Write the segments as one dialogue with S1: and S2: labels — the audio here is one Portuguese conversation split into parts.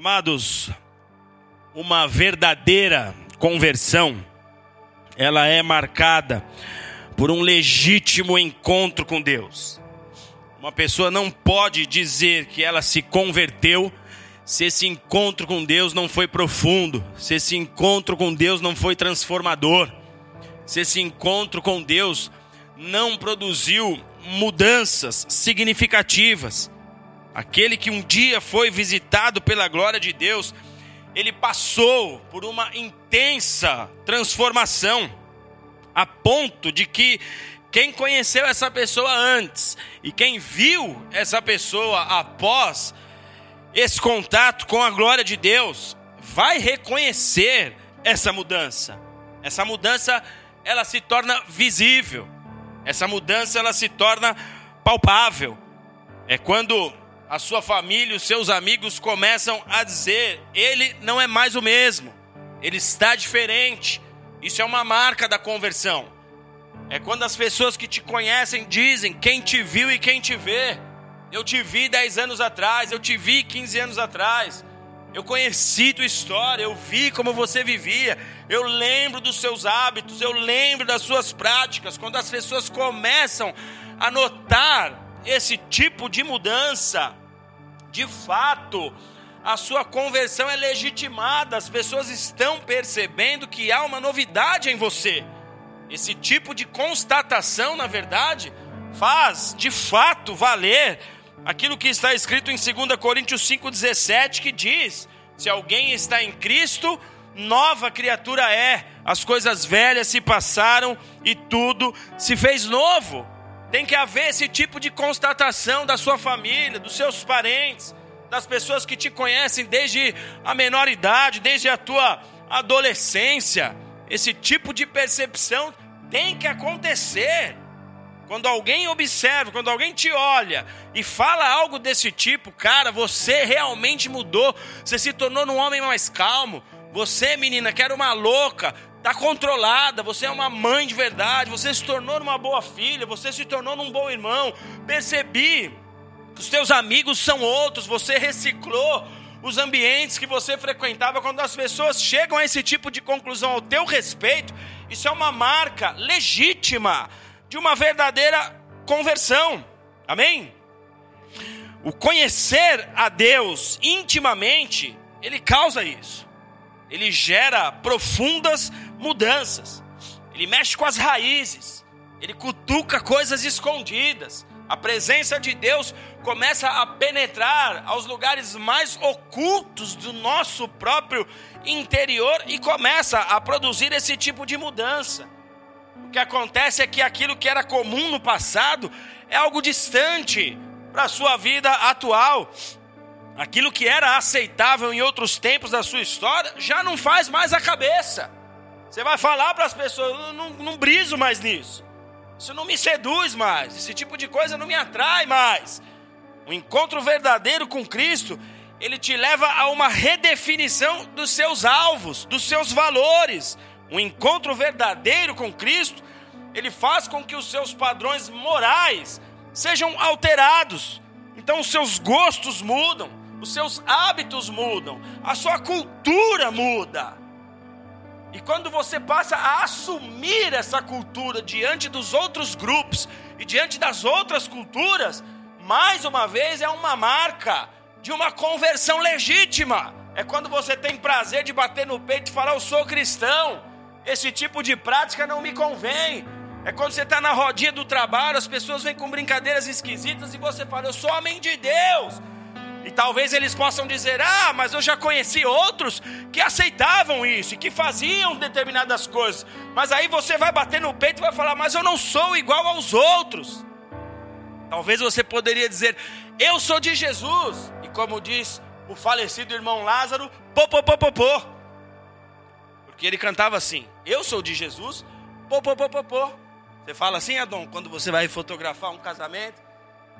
S1: Amados, uma verdadeira conversão, ela é marcada por um legítimo encontro com Deus. Uma pessoa não pode dizer que ela se converteu se esse encontro com Deus não foi profundo, se esse encontro com Deus não foi transformador, se esse encontro com Deus não produziu mudanças significativas. Aquele que um dia foi visitado pela glória de Deus, ele passou por uma intensa transformação, a ponto de que quem conheceu essa pessoa antes e quem viu essa pessoa após esse contato com a glória de Deus, vai reconhecer essa mudança. Essa mudança ela se torna visível. Essa mudança ela se torna palpável. É quando a sua família, os seus amigos começam a dizer: ele não é mais o mesmo, ele está diferente. Isso é uma marca da conversão. É quando as pessoas que te conhecem dizem quem te viu e quem te vê. Eu te vi 10 anos atrás, eu te vi 15 anos atrás. Eu conheci tua história, eu vi como você vivia, eu lembro dos seus hábitos, eu lembro das suas práticas. Quando as pessoas começam a notar esse tipo de mudança, de fato, a sua conversão é legitimada, as pessoas estão percebendo que há uma novidade em você. Esse tipo de constatação, na verdade, faz de fato valer aquilo que está escrito em 2 Coríntios 5,17, que diz: Se alguém está em Cristo, nova criatura é, as coisas velhas se passaram e tudo se fez novo. Tem que haver esse tipo de constatação da sua família, dos seus parentes, das pessoas que te conhecem desde a menor idade, desde a tua adolescência. Esse tipo de percepção tem que acontecer. Quando alguém observa, quando alguém te olha e fala algo desse tipo, cara, você realmente mudou, você se tornou um homem mais calmo. Você, menina, que era uma louca, está controlada, você é uma mãe de verdade, você se tornou uma boa filha, você se tornou um bom irmão. Percebi que os teus amigos são outros, você reciclou os ambientes que você frequentava. Quando as pessoas chegam a esse tipo de conclusão ao teu respeito, isso é uma marca legítima de uma verdadeira conversão. Amém? O conhecer a Deus intimamente, ele causa isso. Ele gera profundas mudanças. Ele mexe com as raízes. Ele cutuca coisas escondidas. A presença de Deus começa a penetrar aos lugares mais ocultos do nosso próprio interior e começa a produzir esse tipo de mudança. O que acontece é que aquilo que era comum no passado é algo distante para a sua vida atual. Aquilo que era aceitável em outros tempos da sua história já não faz mais a cabeça. Você vai falar para as pessoas: eu não, não briso mais nisso. Isso não me seduz mais. Esse tipo de coisa não me atrai mais. O encontro verdadeiro com Cristo, ele te leva a uma redefinição dos seus alvos, dos seus valores um encontro verdadeiro com Cristo, ele faz com que os seus padrões morais sejam alterados. Então, os seus gostos mudam, os seus hábitos mudam, a sua cultura muda. E quando você passa a assumir essa cultura diante dos outros grupos e diante das outras culturas, mais uma vez é uma marca de uma conversão legítima. É quando você tem prazer de bater no peito e falar: Eu sou cristão. Esse tipo de prática não me convém. É quando você está na rodinha do trabalho, as pessoas vêm com brincadeiras esquisitas e você fala, eu sou homem de Deus. E talvez eles possam dizer, ah, mas eu já conheci outros que aceitavam isso e que faziam determinadas coisas. Mas aí você vai bater no peito e vai falar, mas eu não sou igual aos outros. Talvez você poderia dizer, eu sou de Jesus. E como diz o falecido irmão Lázaro, pô, pô, pô, pô, pô. Que ele cantava assim: Eu sou de Jesus, pô, pô, pô, pô, pô. Você fala assim, Adão, quando você vai fotografar um casamento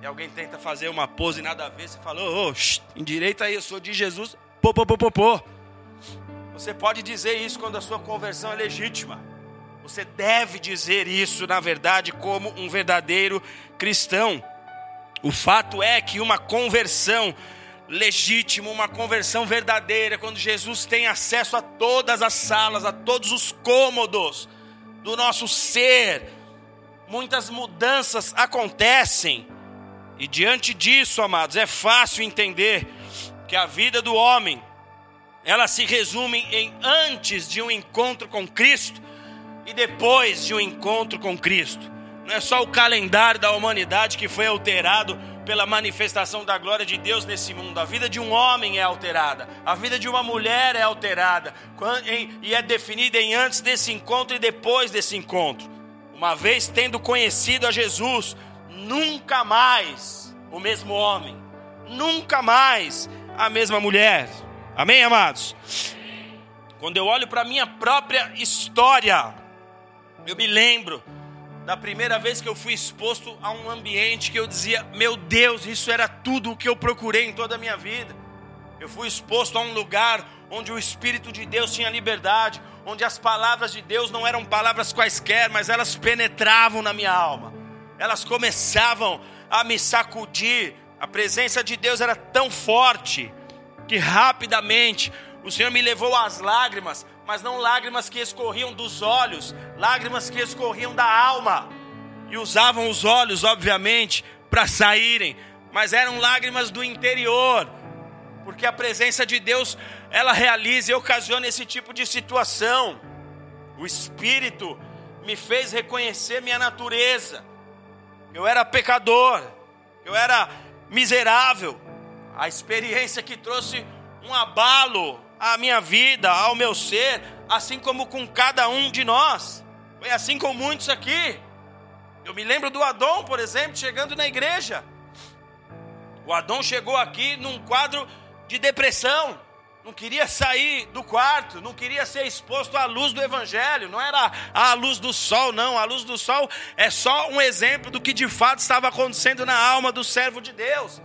S1: e alguém tenta fazer uma pose nada a ver, você fala, ô, oh, endireita aí, eu sou de Jesus, pô, pô, pô, pô, pô. Você pode dizer isso quando a sua conversão é legítima. Você deve dizer isso, na verdade, como um verdadeiro cristão. O fato é que uma conversão legítimo, uma conversão verdadeira, quando Jesus tem acesso a todas as salas, a todos os cômodos do nosso ser, muitas mudanças acontecem. E diante disso, amados, é fácil entender que a vida do homem ela se resume em antes de um encontro com Cristo e depois de um encontro com Cristo. Não é só o calendário da humanidade que foi alterado pela manifestação da glória de Deus nesse mundo. A vida de um homem é alterada, a vida de uma mulher é alterada e é definida em antes desse encontro e depois desse encontro. Uma vez tendo conhecido a Jesus, nunca mais o mesmo homem, nunca mais a mesma mulher. Amém, amados? Quando eu olho para a minha própria história, eu me lembro da primeira vez que eu fui exposto a um ambiente que eu dizia: Meu Deus, isso era tudo o que eu procurei em toda a minha vida. Eu fui exposto a um lugar onde o Espírito de Deus tinha liberdade, onde as palavras de Deus não eram palavras quaisquer, mas elas penetravam na minha alma, elas começavam a me sacudir. A presença de Deus era tão forte que rapidamente o Senhor me levou às lágrimas, mas não lágrimas que escorriam dos olhos, lágrimas que escorriam da alma. E usavam os olhos, obviamente, para saírem, mas eram lágrimas do interior, porque a presença de Deus, ela realiza e ocasiona esse tipo de situação. O Espírito me fez reconhecer minha natureza. Eu era pecador, eu era miserável, a experiência que trouxe um abalo à minha vida, ao meu ser, assim como com cada um de nós. Foi assim com muitos aqui. Eu me lembro do Adão, por exemplo, chegando na igreja. O Adão chegou aqui num quadro de depressão. Não queria sair do quarto, não queria ser exposto à luz do Evangelho, não era a luz do sol, não. A luz do sol é só um exemplo do que de fato estava acontecendo na alma do servo de Deus.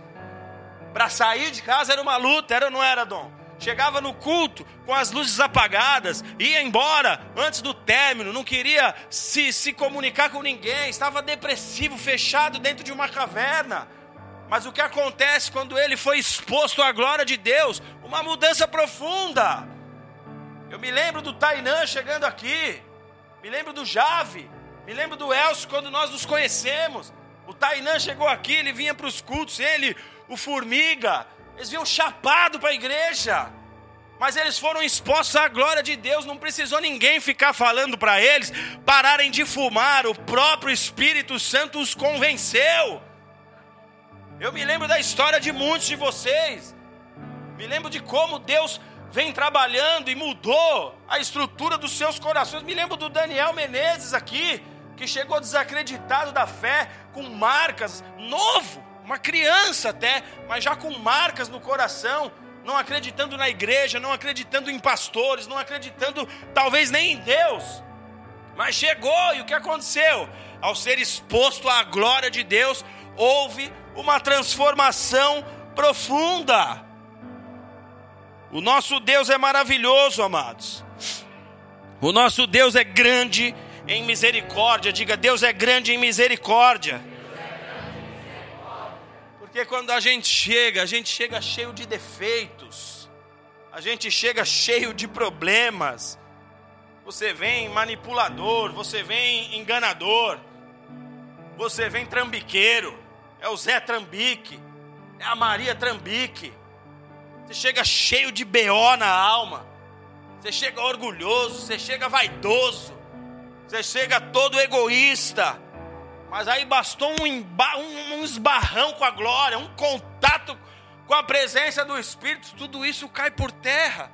S1: Para sair de casa era uma luta, era ou não era, Dom? Chegava no culto com as luzes apagadas, ia embora antes do término, não queria se, se comunicar com ninguém, estava depressivo, fechado dentro de uma caverna. Mas o que acontece quando ele foi exposto à glória de Deus? Uma mudança profunda. Eu me lembro do Tainã chegando aqui, me lembro do Jave, me lembro do Elcio quando nós nos conhecemos. O Tainã chegou aqui, ele vinha para os cultos, ele, o Formiga, eles vinham chapado para a igreja. Mas eles foram expostos à glória de Deus, não precisou ninguém ficar falando para eles pararem de fumar, o próprio Espírito Santo os convenceu. Eu me lembro da história de muitos de vocês, me lembro de como Deus vem trabalhando e mudou a estrutura dos seus corações. Me lembro do Daniel Menezes aqui, que chegou desacreditado da fé, com marcas, novo, uma criança até, mas já com marcas no coração, não acreditando na igreja, não acreditando em pastores, não acreditando talvez nem em Deus. Mas chegou e o que aconteceu? Ao ser exposto à glória de Deus, houve uma transformação profunda. O nosso Deus é maravilhoso, amados. O nosso Deus é grande em misericórdia. Diga, Deus é grande em misericórdia. Porque quando a gente chega, a gente chega cheio de defeitos, a gente chega cheio de problemas. Você vem manipulador, você vem enganador, você vem trambiqueiro, é o Zé Trambique, é a Maria Trambique. Você chega cheio de BO na alma, você chega orgulhoso, você chega vaidoso, você chega todo egoísta. Mas aí bastou um, um, um esbarrão com a glória, um contato com a presença do Espírito, tudo isso cai por terra.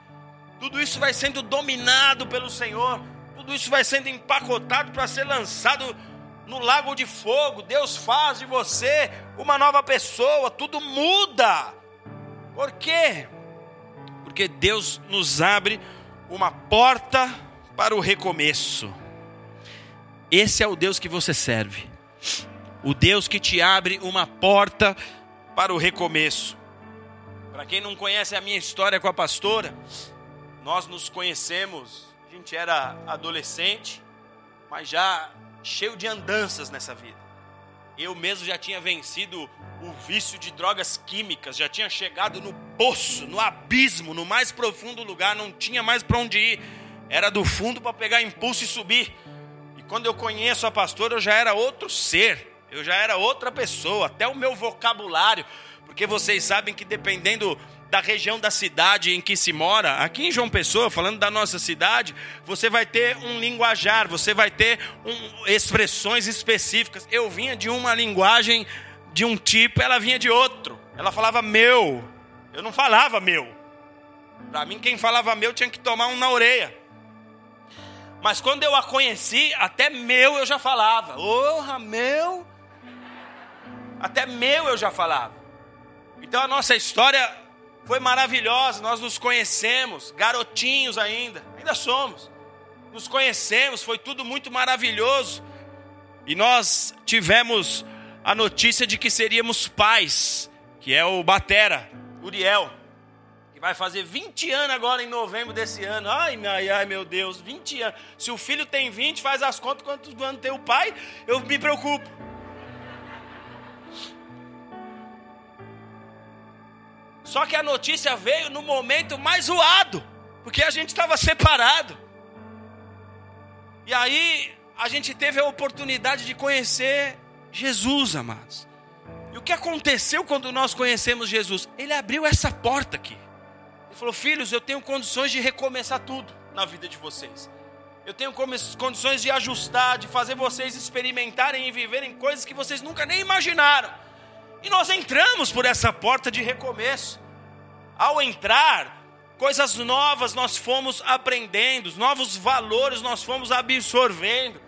S1: Tudo isso vai sendo dominado pelo Senhor. Tudo isso vai sendo empacotado para ser lançado no lago de fogo. Deus faz de você uma nova pessoa. Tudo muda. Por quê? Porque Deus nos abre uma porta para o recomeço. Esse é o Deus que você serve. O Deus que te abre uma porta para o recomeço. Para quem não conhece a minha história com a pastora, nós nos conhecemos, a gente era adolescente, mas já cheio de andanças nessa vida. Eu mesmo já tinha vencido o vício de drogas químicas já tinha chegado no poço, no abismo, no mais profundo lugar, não tinha mais para onde ir. Era do fundo para pegar impulso e subir. E quando eu conheço a pastora, eu já era outro ser, eu já era outra pessoa, até o meu vocabulário, porque vocês sabem que dependendo da região da cidade em que se mora, aqui em João Pessoa, falando da nossa cidade, você vai ter um linguajar, você vai ter um, expressões específicas. Eu vinha de uma linguagem de um tipo, ela vinha de outro. Ela falava meu, eu não falava meu. Para mim, quem falava meu tinha que tomar um na orelha. Mas quando eu a conheci, até meu eu já falava. Orra, meu. Até meu eu já falava. Então a nossa história foi maravilhosa, nós nos conhecemos, garotinhos ainda, ainda somos. Nos conhecemos, foi tudo muito maravilhoso. E nós tivemos a notícia de que seríamos pais, que é o Batera, Uriel, que vai fazer 20 anos agora em novembro desse ano. Ai, ai, ai, meu Deus, 20 anos. Se o filho tem 20, faz as contas quantos anos tem o pai, eu me preocupo. Só que a notícia veio no momento mais zoado, porque a gente estava separado. E aí a gente teve a oportunidade de conhecer Jesus, amados. E o que aconteceu quando nós conhecemos Jesus? Ele abriu essa porta aqui. Ele falou: Filhos, eu tenho condições de recomeçar tudo na vida de vocês. Eu tenho condições de ajustar, de fazer vocês experimentarem e viverem coisas que vocês nunca nem imaginaram. E nós entramos por essa porta de recomeço. Ao entrar, coisas novas nós fomos aprendendo, novos valores nós fomos absorvendo.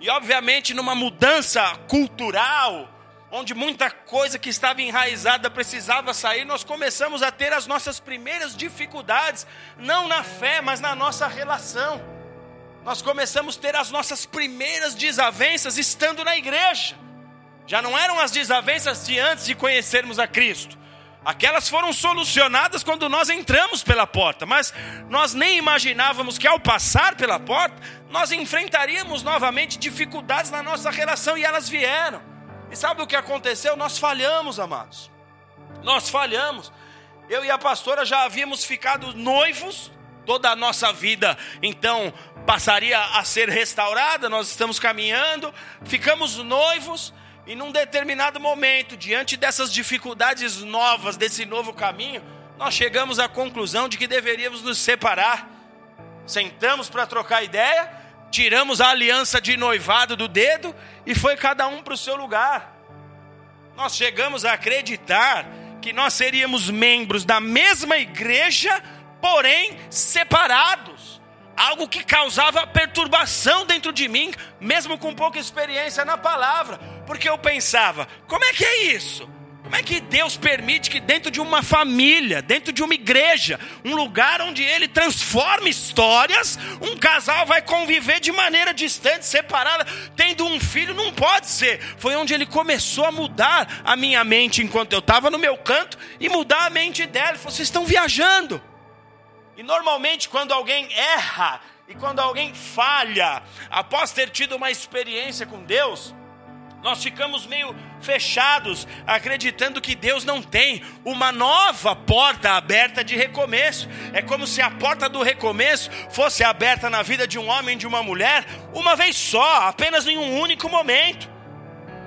S1: E obviamente numa mudança cultural, onde muita coisa que estava enraizada precisava sair, nós começamos a ter as nossas primeiras dificuldades, não na fé, mas na nossa relação. Nós começamos a ter as nossas primeiras desavenças estando na igreja. Já não eram as desavenças de antes de conhecermos a Cristo. Aquelas foram solucionadas quando nós entramos pela porta, mas nós nem imaginávamos que ao passar pela porta, nós enfrentaríamos novamente dificuldades na nossa relação e elas vieram. E sabe o que aconteceu? Nós falhamos, amados. Nós falhamos. Eu e a pastora já havíamos ficado noivos, toda a nossa vida então passaria a ser restaurada, nós estamos caminhando, ficamos noivos e num determinado momento, diante dessas dificuldades novas, desse novo caminho, nós chegamos à conclusão de que deveríamos nos separar. Sentamos para trocar ideia, tiramos a aliança de noivado do dedo e foi cada um para o seu lugar. Nós chegamos a acreditar que nós seríamos membros da mesma igreja, porém separados algo que causava perturbação dentro de mim, mesmo com pouca experiência na palavra, porque eu pensava: como é que é isso? Como é que Deus permite que dentro de uma família, dentro de uma igreja, um lugar onde Ele transforma histórias, um casal vai conviver de maneira distante, separada, tendo um filho? Não pode ser. Foi onde Ele começou a mudar a minha mente enquanto eu estava no meu canto e mudar a mente dela. Ele falou: vocês estão viajando. E normalmente, quando alguém erra e quando alguém falha, após ter tido uma experiência com Deus, nós ficamos meio fechados, acreditando que Deus não tem uma nova porta aberta de recomeço. É como se a porta do recomeço fosse aberta na vida de um homem e de uma mulher uma vez só, apenas em um único momento.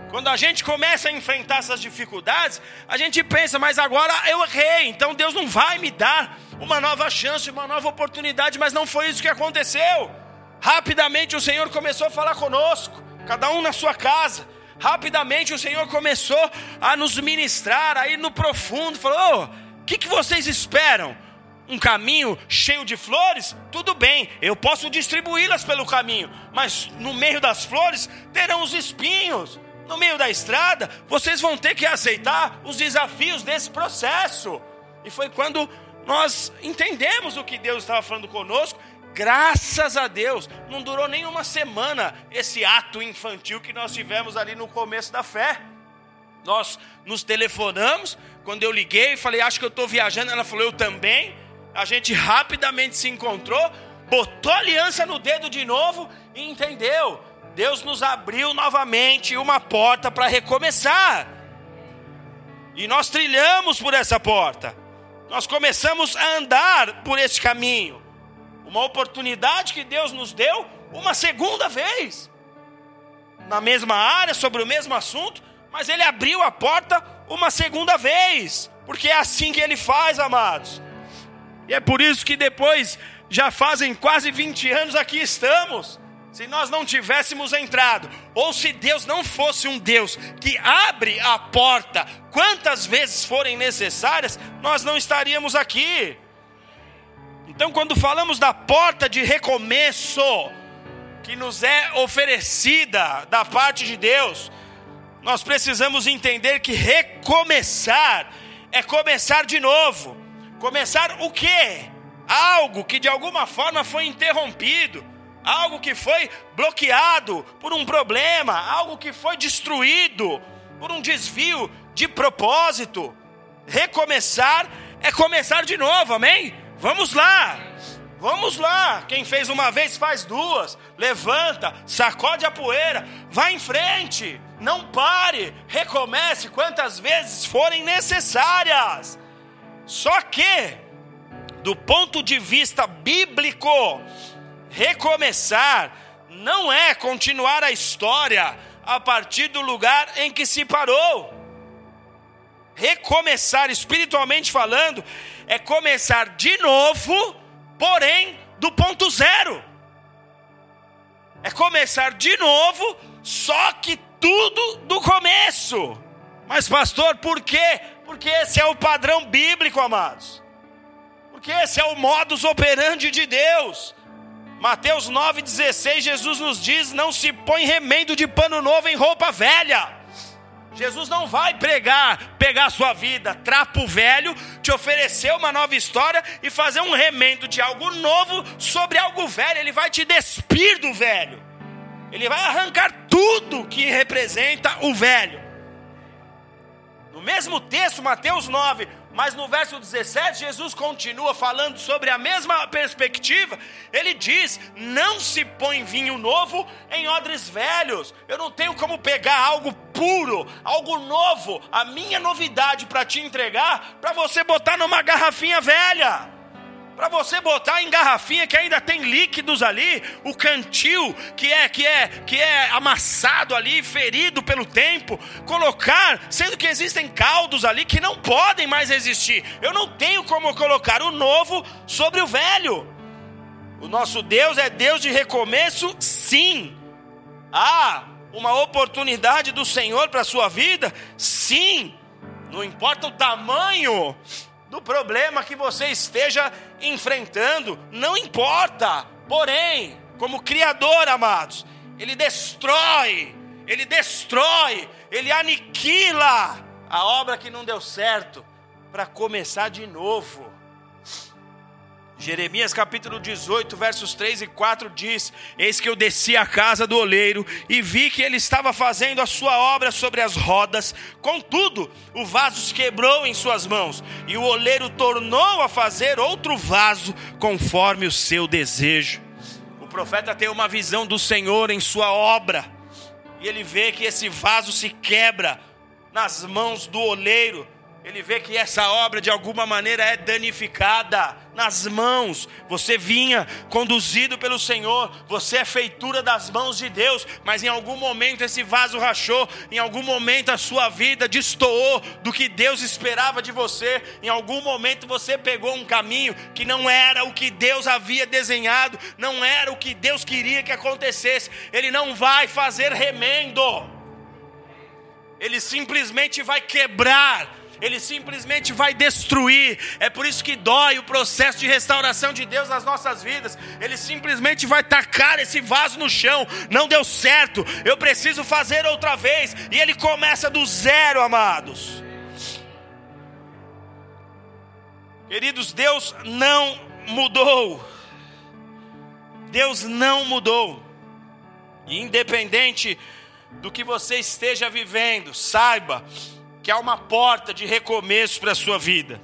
S1: Quando a gente começa a enfrentar essas dificuldades, a gente pensa, mas agora eu errei, então Deus não vai me dar uma nova chance, uma nova oportunidade, mas não foi isso que aconteceu. Rapidamente o Senhor começou a falar conosco, cada um na sua casa. Rapidamente o Senhor começou a nos ministrar, aí no profundo, falou: o que, que vocês esperam? um caminho cheio de flores, tudo bem, eu posso distribuí-las pelo caminho, mas no meio das flores terão os espinhos, no meio da estrada, vocês vão ter que aceitar os desafios desse processo. E foi quando nós entendemos o que Deus estava falando conosco. Graças a Deus, não durou nem uma semana esse ato infantil que nós tivemos ali no começo da fé. Nós nos telefonamos, quando eu liguei, falei, acho que eu estou viajando. Ela falou, eu também. A gente rapidamente se encontrou, botou aliança no dedo de novo e entendeu Deus nos abriu novamente uma porta para recomeçar. E nós trilhamos por essa porta. Nós começamos a andar por esse caminho. Uma oportunidade que Deus nos deu uma segunda vez. Na mesma área, sobre o mesmo assunto, mas ele abriu a porta uma segunda vez. Porque é assim que ele faz, amados. E é por isso que depois, já fazem quase 20 anos aqui estamos. Se nós não tivéssemos entrado, ou se Deus não fosse um Deus que abre a porta quantas vezes forem necessárias, nós não estaríamos aqui. Então, quando falamos da porta de recomeço, que nos é oferecida da parte de Deus, nós precisamos entender que recomeçar é começar de novo. Começar o quê? Algo que de alguma forma foi interrompido, algo que foi bloqueado por um problema, algo que foi destruído por um desvio de propósito. Recomeçar é começar de novo, amém? Vamos lá. Vamos lá. Quem fez uma vez faz duas. Levanta, sacode a poeira, vai em frente. Não pare, recomece quantas vezes forem necessárias. Só que, do ponto de vista bíblico, recomeçar não é continuar a história a partir do lugar em que se parou. Recomeçar, espiritualmente falando, é começar de novo, porém do ponto zero. É começar de novo, só que tudo do começo. Mas, pastor, por quê? Porque esse é o padrão bíblico, amados. Porque esse é o modus operandi de Deus. Mateus 9,16, Jesus nos diz: Não se põe remendo de pano novo em roupa velha. Jesus não vai pregar, pegar a sua vida, trapo velho, te oferecer uma nova história e fazer um remendo de algo novo sobre algo velho. Ele vai te despir do velho. Ele vai arrancar tudo que representa o velho. No mesmo texto, Mateus 9, mas no verso 17, Jesus continua falando sobre a mesma perspectiva. Ele diz: Não se põe vinho novo em odres velhos. Eu não tenho como pegar algo puro, algo novo, a minha novidade para te entregar, para você botar numa garrafinha velha para você botar em garrafinha que ainda tem líquidos ali, o cantil que é que é que é amassado ali, ferido pelo tempo, colocar, sendo que existem caldos ali que não podem mais existir. Eu não tenho como colocar o novo sobre o velho. O nosso Deus é Deus de recomeço, sim. Há uma oportunidade do Senhor para a sua vida? Sim. Não importa o tamanho do problema que você esteja enfrentando, não importa. Porém, como Criador, amados, Ele destrói, Ele destrói, Ele aniquila a obra que não deu certo para começar de novo. Jeremias capítulo 18, versos 3 e 4 diz: Eis que eu desci à casa do oleiro e vi que ele estava fazendo a sua obra sobre as rodas, contudo, o vaso se quebrou em suas mãos, e o oleiro tornou a fazer outro vaso conforme o seu desejo. O profeta tem uma visão do Senhor em sua obra, e ele vê que esse vaso se quebra nas mãos do oleiro, ele vê que essa obra de alguma maneira é danificada nas mãos. Você vinha conduzido pelo Senhor, você é feitura das mãos de Deus, mas em algum momento esse vaso rachou, em algum momento a sua vida destoou do que Deus esperava de você, em algum momento você pegou um caminho que não era o que Deus havia desenhado, não era o que Deus queria que acontecesse. Ele não vai fazer remendo, ele simplesmente vai quebrar ele simplesmente vai destruir. É por isso que dói o processo de restauração de Deus nas nossas vidas. Ele simplesmente vai tacar esse vaso no chão. Não deu certo, eu preciso fazer outra vez. E ele começa do zero, amados. Queridos, Deus não mudou. Deus não mudou. Independente do que você esteja vivendo, saiba que há uma porta de recomeço para a sua vida.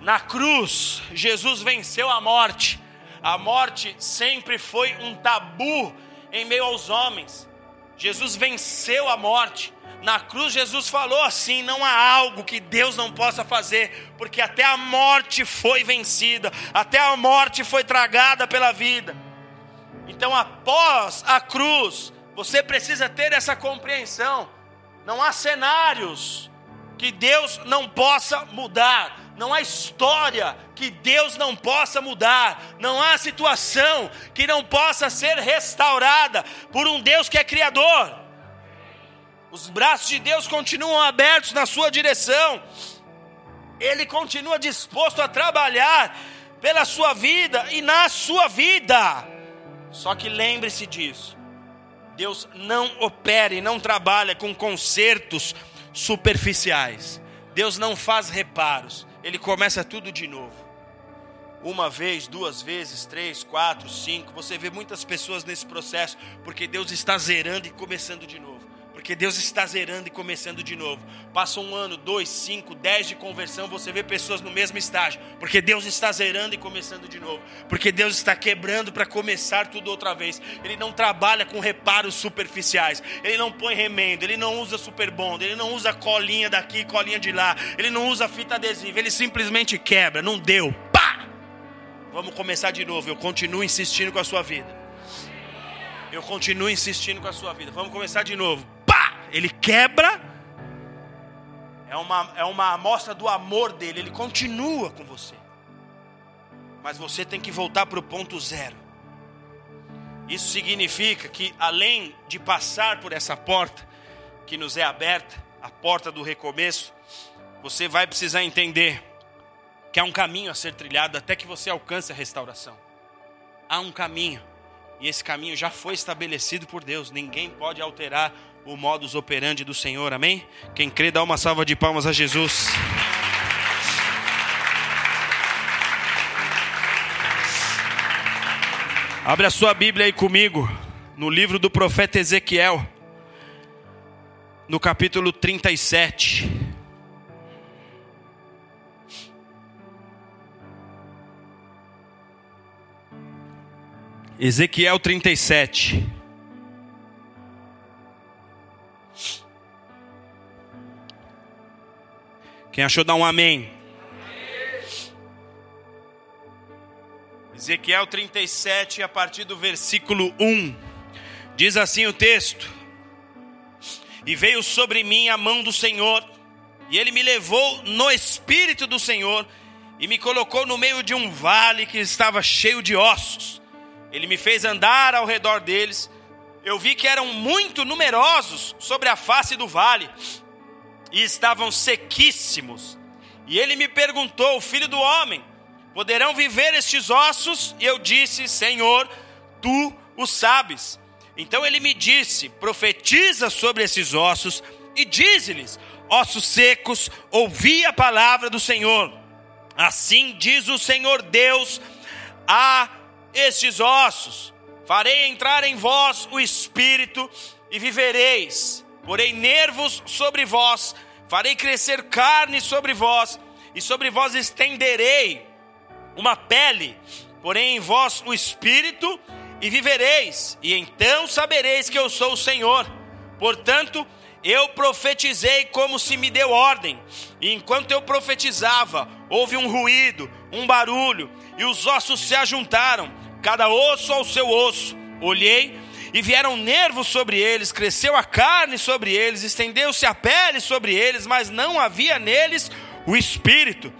S1: Na cruz, Jesus venceu a morte. A morte sempre foi um tabu em meio aos homens. Jesus venceu a morte. Na cruz, Jesus falou assim: não há algo que Deus não possa fazer, porque até a morte foi vencida, até a morte foi tragada pela vida. Então, após a cruz, você precisa ter essa compreensão. Não há cenários que Deus não possa mudar, não há história que Deus não possa mudar, não há situação que não possa ser restaurada por um Deus que é criador. Os braços de Deus continuam abertos na sua direção. Ele continua disposto a trabalhar pela sua vida e na sua vida. Só que lembre-se disso. Deus não opera e não trabalha com consertos superficiais. Deus não faz reparos. Ele começa tudo de novo. Uma vez, duas vezes, três, quatro, cinco. Você vê muitas pessoas nesse processo, porque Deus está zerando e começando de novo porque Deus está zerando e começando de novo. Passa um ano, dois, cinco, dez de conversão, você vê pessoas no mesmo estágio, porque Deus está zerando e começando de novo, porque Deus está quebrando para começar tudo outra vez. Ele não trabalha com reparos superficiais, ele não põe remendo, ele não usa super bond, ele não usa colinha daqui, colinha de lá, ele não usa fita adesiva, ele simplesmente quebra. Não deu, pá! Vamos começar de novo. Eu continuo insistindo com a sua vida. Eu continuo insistindo com a sua vida. Vamos começar de novo ele quebra, é uma, é uma amostra do amor dele, ele continua com você. Mas você tem que voltar para o ponto zero. Isso significa que, além de passar por essa porta que nos é aberta, a porta do recomeço, você vai precisar entender que há um caminho a ser trilhado até que você alcance a restauração. Há um caminho, e esse caminho já foi estabelecido por Deus, ninguém pode alterar o modus operandi do Senhor, amém? Quem crê, dá uma salva de palmas a Jesus. Abre a sua Bíblia aí comigo, no livro do profeta Ezequiel, no capítulo 37. Ezequiel 37. Quem achou, dá um amém. Ezequiel 37, a partir do versículo 1, diz assim o texto: E veio sobre mim a mão do Senhor, e ele me levou no espírito do Senhor, e me colocou no meio de um vale que estava cheio de ossos. Ele me fez andar ao redor deles. Eu vi que eram muito numerosos sobre a face do vale e estavam sequíssimos. E ele me perguntou: Filho do homem, poderão viver estes ossos? E eu disse: Senhor, tu o sabes. Então ele me disse: Profetiza sobre esses ossos e dize-lhes: Ossos secos, ouvi a palavra do Senhor. Assim diz o Senhor Deus a estes ossos: Farei entrar em vós o espírito e vivereis. Porei nervos sobre vós farei crescer carne sobre vós, e sobre vós estenderei uma pele, porém em vós o espírito, e vivereis, e então sabereis que eu sou o Senhor. Portanto, eu profetizei como se me deu ordem, e enquanto eu profetizava, houve um ruído, um barulho, e os ossos se ajuntaram, cada osso ao seu osso. Olhei e vieram nervos sobre eles, cresceu a carne sobre eles, estendeu-se a pele sobre eles, mas não havia neles o espírito.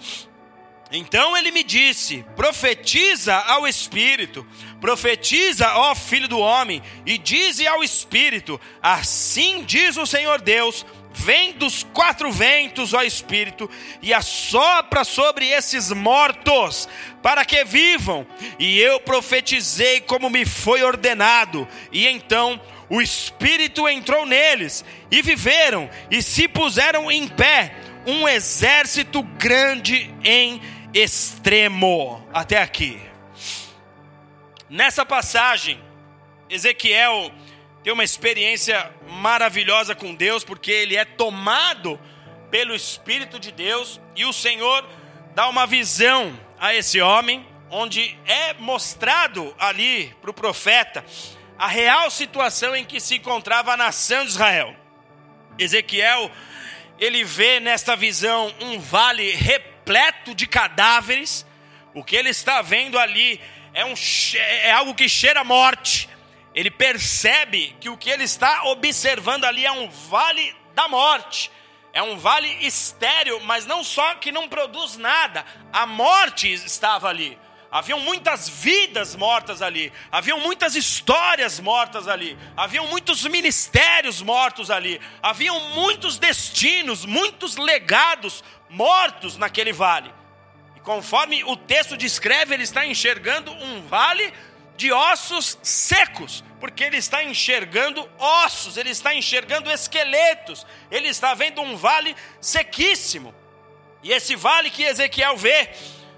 S1: Então ele me disse: profetiza ao espírito, profetiza, ó filho do homem, e dize ao espírito: assim diz o Senhor Deus vem dos quatro ventos, ó Espírito, e assopra sobre esses mortos, para que vivam. E eu profetizei como me foi ordenado, e então o Espírito entrou neles, e viveram, e se puseram em pé, um exército grande em extremo. Até aqui. Nessa passagem, Ezequiel tem uma experiência maravilhosa com Deus, porque ele é tomado pelo Espírito de Deus e o Senhor dá uma visão a esse homem, onde é mostrado ali para o profeta a real situação em que se encontrava a nação de Israel. Ezequiel, ele vê nesta visão um vale repleto de cadáveres. O que ele está vendo ali é, um, é algo que cheira a morte. Ele percebe que o que ele está observando ali é um vale da morte. É um vale estéreo, mas não só que não produz nada, a morte estava ali. Haviam muitas vidas mortas ali, haviam muitas histórias mortas ali, haviam muitos ministérios mortos ali, haviam muitos destinos, muitos legados mortos naquele vale. E conforme o texto descreve, ele está enxergando um vale de ossos secos, porque ele está enxergando ossos, ele está enxergando esqueletos, ele está vendo um vale sequíssimo. E esse vale que Ezequiel vê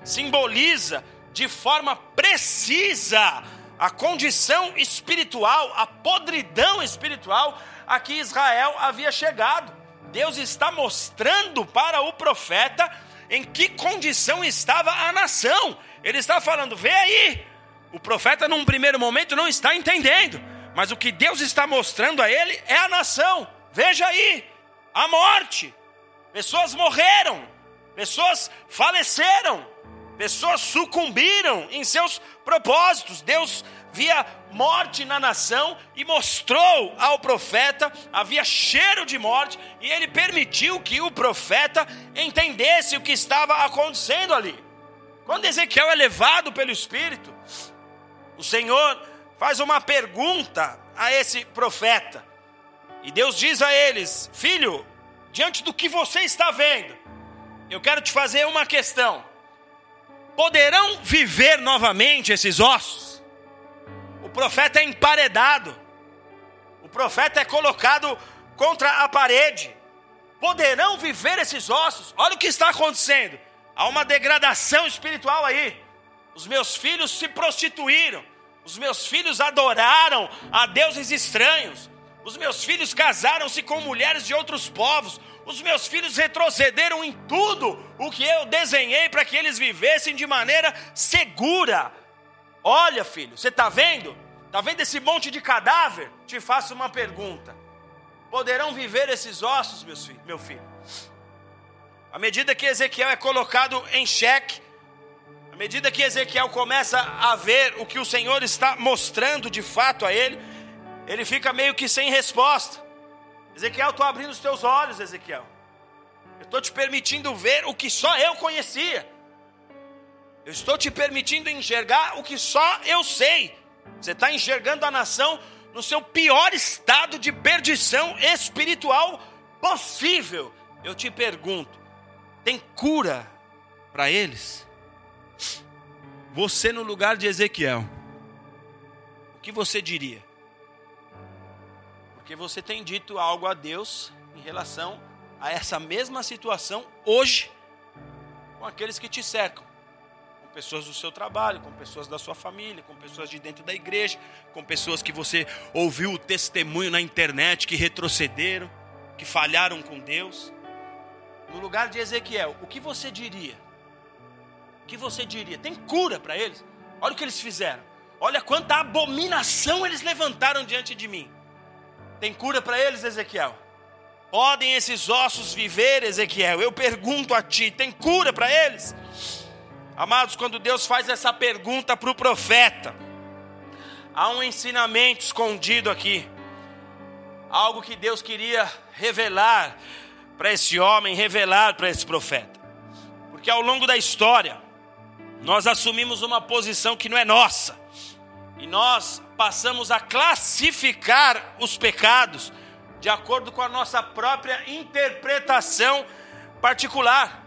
S1: simboliza de forma precisa a condição espiritual, a podridão espiritual a que Israel havia chegado. Deus está mostrando para o profeta em que condição estava a nação. Ele está falando: vê aí. O profeta, num primeiro momento, não está entendendo, mas o que Deus está mostrando a ele é a nação. Veja aí, a morte. Pessoas morreram, pessoas faleceram, Pessoas sucumbiram em seus propósitos. Deus via morte na nação e mostrou ao profeta, havia cheiro de morte, e ele permitiu que o profeta entendesse o que estava acontecendo ali. Quando Ezequiel é levado pelo Espírito, o Senhor faz uma pergunta a esse profeta. E Deus diz a eles: Filho, diante do que você está vendo, eu quero te fazer uma questão poderão viver novamente esses ossos? O profeta é emparedado, o profeta é colocado contra a parede. Poderão viver esses ossos? Olha o que está acontecendo. Há uma degradação espiritual aí. Os meus filhos se prostituíram. Os meus filhos adoraram a deuses estranhos. Os meus filhos casaram-se com mulheres de outros povos. Os meus filhos retrocederam em tudo o que eu desenhei para que eles vivessem de maneira segura. Olha, filho, você está vendo? Está vendo esse monte de cadáver? Te faço uma pergunta: poderão viver esses ossos, meus filhos, meu filho? À medida que Ezequiel é colocado em xeque, à medida que Ezequiel começa a ver o que o Senhor está mostrando de fato a ele, ele fica meio que sem resposta. Ezequiel, estou abrindo os teus olhos, Ezequiel. Eu estou te permitindo ver o que só eu conhecia. Eu estou te permitindo enxergar o que só eu sei. Você está enxergando a nação no seu pior estado de perdição espiritual possível. Eu te pergunto: tem cura para eles? Você, no lugar de Ezequiel, o que você diria? Porque você tem dito algo a Deus em relação a essa mesma situação hoje com aqueles que te cercam. Com pessoas do seu trabalho, com pessoas da sua família, com pessoas de dentro da igreja, com pessoas que você ouviu o testemunho na internet que retrocederam, que falharam com Deus. No lugar de Ezequiel, o que você diria? Que você diria? Tem cura para eles? Olha o que eles fizeram. Olha quanta abominação eles levantaram diante de mim. Tem cura para eles, Ezequiel? Podem esses ossos viver, Ezequiel? Eu pergunto a ti: tem cura para eles? Amados, quando Deus faz essa pergunta para o profeta, há um ensinamento escondido aqui, algo que Deus queria revelar para esse homem, revelar para esse profeta, porque ao longo da história, nós assumimos uma posição que não é nossa, e nós passamos a classificar os pecados de acordo com a nossa própria interpretação particular.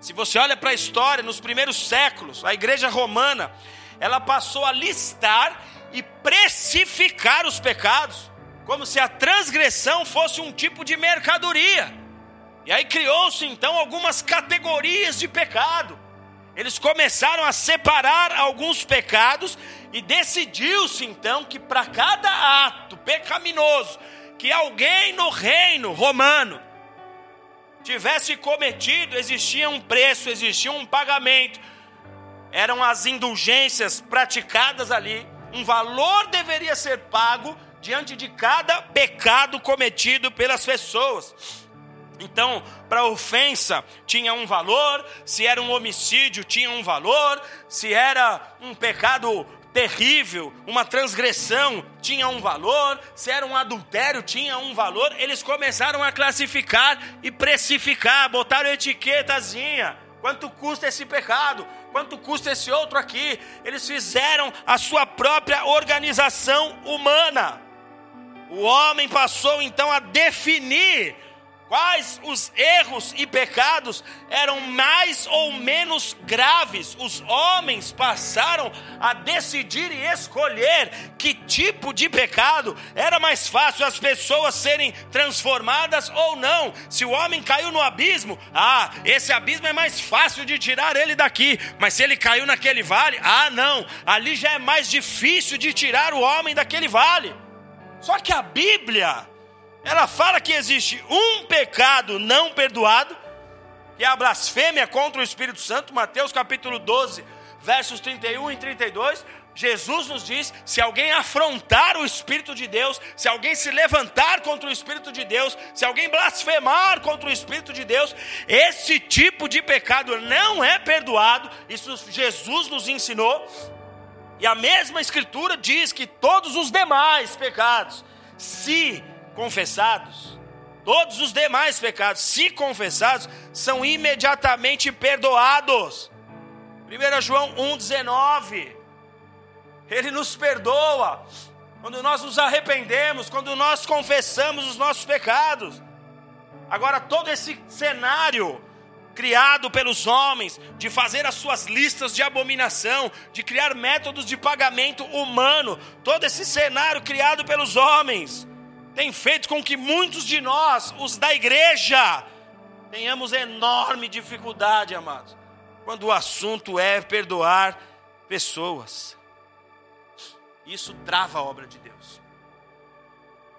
S1: Se você olha para a história, nos primeiros séculos, a igreja romana, ela passou a listar e precificar os pecados, como se a transgressão fosse um tipo de mercadoria. E aí criou-se então algumas categorias de pecado. Eles começaram a separar alguns pecados e decidiu-se então que para cada ato pecaminoso que alguém no reino romano tivesse cometido, existia um preço, existia um pagamento. Eram as indulgências praticadas ali um valor deveria ser pago diante de cada pecado cometido pelas pessoas. Então, para ofensa tinha um valor, se era um homicídio tinha um valor, se era um pecado terrível, uma transgressão tinha um valor, se era um adultério tinha um valor. Eles começaram a classificar e precificar, botaram etiquetazinha. Quanto custa esse pecado? Quanto custa esse outro aqui? Eles fizeram a sua própria organização humana. O homem passou então a definir quais os erros e pecados eram mais ou menos graves. Os homens passaram a decidir e escolher que tipo de pecado era mais fácil as pessoas serem transformadas ou não. Se o homem caiu no abismo, ah, esse abismo é mais fácil de tirar ele daqui. Mas se ele caiu naquele vale, ah, não, ali já é mais difícil de tirar o homem daquele vale. Só que a Bíblia ela fala que existe um pecado não perdoado, que é a blasfêmia contra o Espírito Santo, Mateus capítulo 12, versos 31 e 32. Jesus nos diz: se alguém afrontar o Espírito de Deus, se alguém se levantar contra o Espírito de Deus, se alguém blasfemar contra o Espírito de Deus, esse tipo de pecado não é perdoado. Isso Jesus nos ensinou. E a mesma Escritura diz que todos os demais pecados, se confessados, todos os demais pecados, se confessados, são imediatamente perdoados. 1 João 1,19. Ele nos perdoa quando nós nos arrependemos, quando nós confessamos os nossos pecados. Agora, todo esse cenário criado pelos homens de fazer as suas listas de abominação, de criar métodos de pagamento humano, todo esse cenário criado pelos homens, tem feito com que muitos de nós, os da igreja, tenhamos enorme dificuldade, amados, quando o assunto é perdoar pessoas. Isso trava a obra de Deus.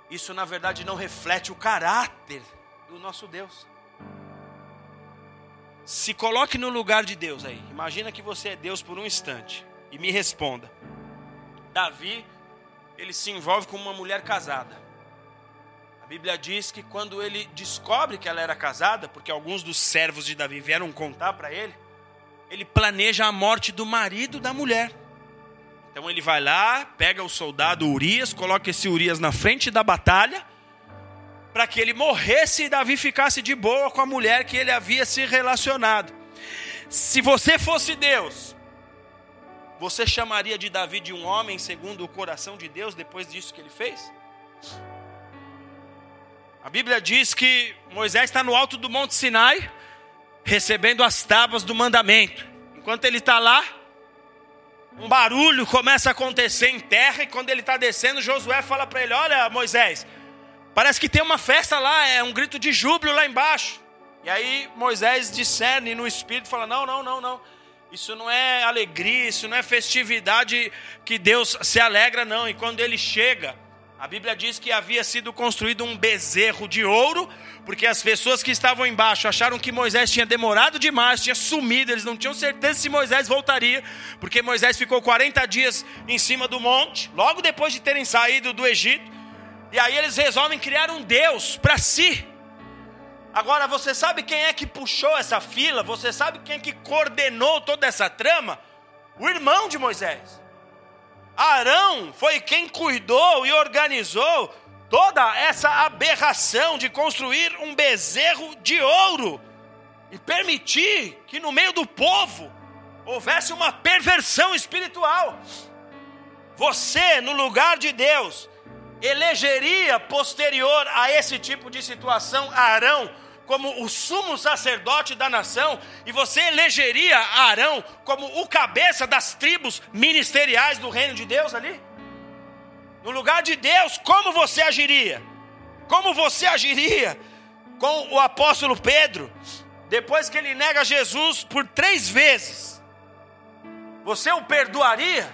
S1: Isso, na verdade, não reflete o caráter do nosso Deus. Se coloque no lugar de Deus aí. Imagina que você é Deus por um instante e me responda. Davi, ele se envolve com uma mulher casada. Bíblia diz que quando ele descobre que ela era casada, porque alguns dos servos de Davi vieram contar para ele, ele planeja a morte do marido da mulher. Então ele vai lá, pega o soldado Urias, coloca esse Urias na frente da batalha, para que ele morresse e Davi ficasse de boa com a mulher que ele havia se relacionado. Se você fosse Deus, você chamaria de Davi de um homem segundo o coração de Deus depois disso que ele fez? A Bíblia diz que Moisés está no alto do Monte Sinai, recebendo as tábuas do mandamento. Enquanto ele está lá, um barulho começa a acontecer em terra, e quando ele está descendo, Josué fala para ele: Olha, Moisés, parece que tem uma festa lá, é um grito de júbilo lá embaixo. E aí Moisés discerne no espírito fala: Não, não, não, não. Isso não é alegria, isso não é festividade que Deus se alegra, não. E quando ele chega, a Bíblia diz que havia sido construído um bezerro de ouro, porque as pessoas que estavam embaixo acharam que Moisés tinha demorado demais, tinha sumido, eles não tinham certeza se Moisés voltaria, porque Moisés ficou 40 dias em cima do monte, logo depois de terem saído do Egito, e aí eles resolvem criar um Deus para si. Agora, você sabe quem é que puxou essa fila? Você sabe quem é que coordenou toda essa trama? O irmão de Moisés. Arão foi quem cuidou e organizou toda essa aberração de construir um bezerro de ouro e permitir que no meio do povo houvesse uma perversão espiritual. Você, no lugar de Deus, elegeria posterior a esse tipo de situação Arão como o sumo sacerdote da nação, e você elegeria Arão como o cabeça das tribos ministeriais do reino de Deus ali? No lugar de Deus, como você agiria? Como você agiria com o apóstolo Pedro, depois que ele nega Jesus por três vezes? Você o perdoaria?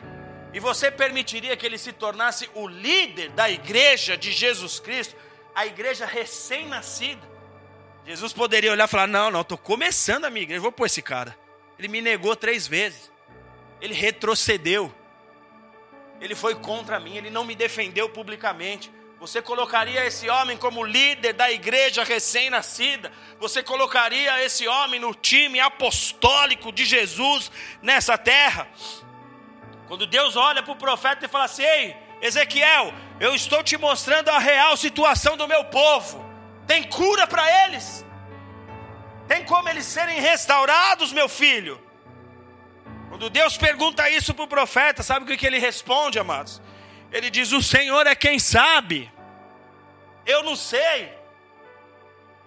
S1: E você permitiria que ele se tornasse o líder da igreja de Jesus Cristo, a igreja recém-nascida? Jesus poderia olhar e falar: Não, não, estou começando a minha igreja, vou pôr esse cara. Ele me negou três vezes, ele retrocedeu. Ele foi contra mim, ele não me defendeu publicamente. Você colocaria esse homem como líder da igreja recém-nascida? Você colocaria esse homem no time apostólico de Jesus nessa terra? Quando Deus olha para o profeta e fala assim: Ei, Ezequiel, eu estou te mostrando a real situação do meu povo. Tem cura para eles? Tem como eles serem restaurados, meu filho? Quando Deus pergunta isso para o profeta, sabe o que ele responde, amados? Ele diz: O Senhor é quem sabe. Eu não sei.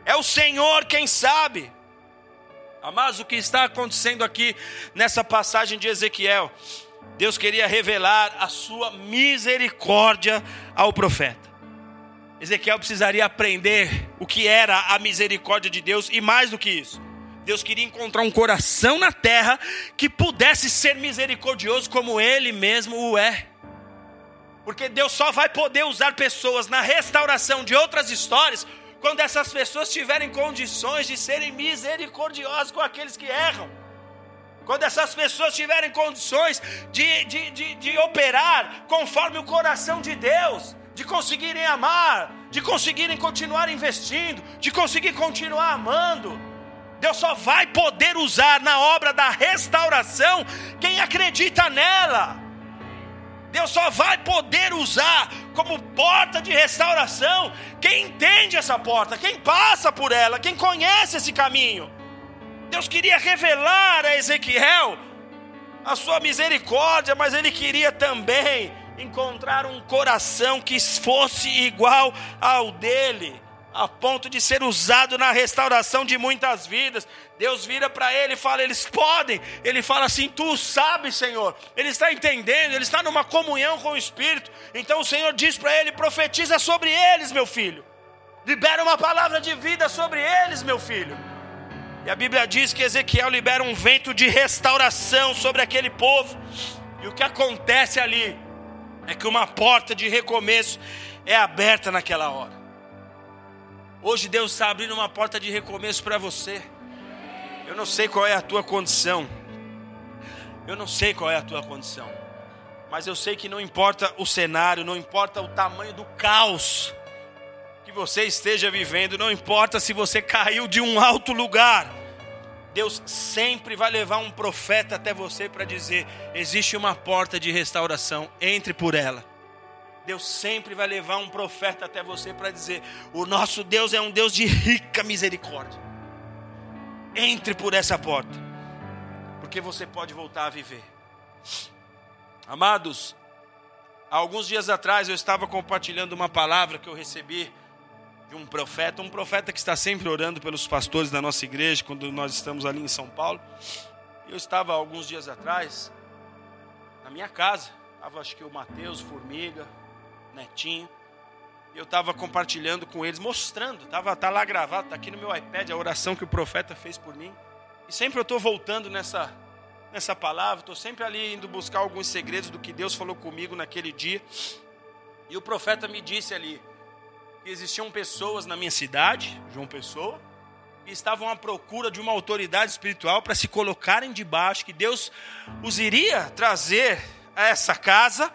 S1: É o Senhor quem sabe. Amados, o que está acontecendo aqui nessa passagem de Ezequiel? Deus queria revelar a sua misericórdia ao profeta. Ezequiel precisaria aprender o que era a misericórdia de Deus e mais do que isso. Deus queria encontrar um coração na terra que pudesse ser misericordioso como ele mesmo o é. Porque Deus só vai poder usar pessoas na restauração de outras histórias quando essas pessoas tiverem condições de serem misericordiosas com aqueles que erram. Quando essas pessoas tiverem condições de, de, de, de operar conforme o coração de Deus de conseguirem amar, de conseguirem continuar investindo, de conseguir continuar amando. Deus só vai poder usar na obra da restauração quem acredita nela. Deus só vai poder usar como porta de restauração quem entende essa porta, quem passa por ela, quem conhece esse caminho. Deus queria revelar a Ezequiel a sua misericórdia, mas ele queria também encontrar um coração que fosse igual ao dele, a ponto de ser usado na restauração de muitas vidas. Deus vira para ele e fala: Eles podem. Ele fala assim: Tu sabes, Senhor. Ele está entendendo, ele está numa comunhão com o Espírito. Então o Senhor diz para ele: Profetiza sobre eles, meu filho. Libera uma palavra de vida sobre eles, meu filho. E a Bíblia diz que Ezequiel libera um vento de restauração sobre aquele povo. E o que acontece ali? É que uma porta de recomeço é aberta naquela hora. Hoje Deus está abrindo uma porta de recomeço para você. Eu não sei qual é a tua condição. Eu não sei qual é a tua condição. Mas eu sei que não importa o cenário, não importa o tamanho do caos que você esteja vivendo, não importa se você caiu de um alto lugar. Deus sempre vai levar um profeta até você para dizer: existe uma porta de restauração, entre por ela. Deus sempre vai levar um profeta até você para dizer: o nosso Deus é um Deus de rica misericórdia. Entre por essa porta, porque você pode voltar a viver. Amados, há alguns dias atrás eu estava compartilhando uma palavra que eu recebi de um profeta, um profeta que está sempre orando pelos pastores da nossa igreja, quando nós estamos ali em São Paulo. Eu estava alguns dias atrás na minha casa, estava acho que o Mateus, Formiga, Netinho, eu estava compartilhando com eles, mostrando, estava tá lá gravado, está aqui no meu iPad a oração que o profeta fez por mim. E sempre eu estou voltando nessa, nessa palavra, estou sempre ali indo buscar alguns segredos do que Deus falou comigo naquele dia. E o profeta me disse ali: que existiam pessoas na minha cidade, João Pessoa, que estavam à procura de uma autoridade espiritual para se colocarem debaixo, que Deus os iria trazer a essa casa,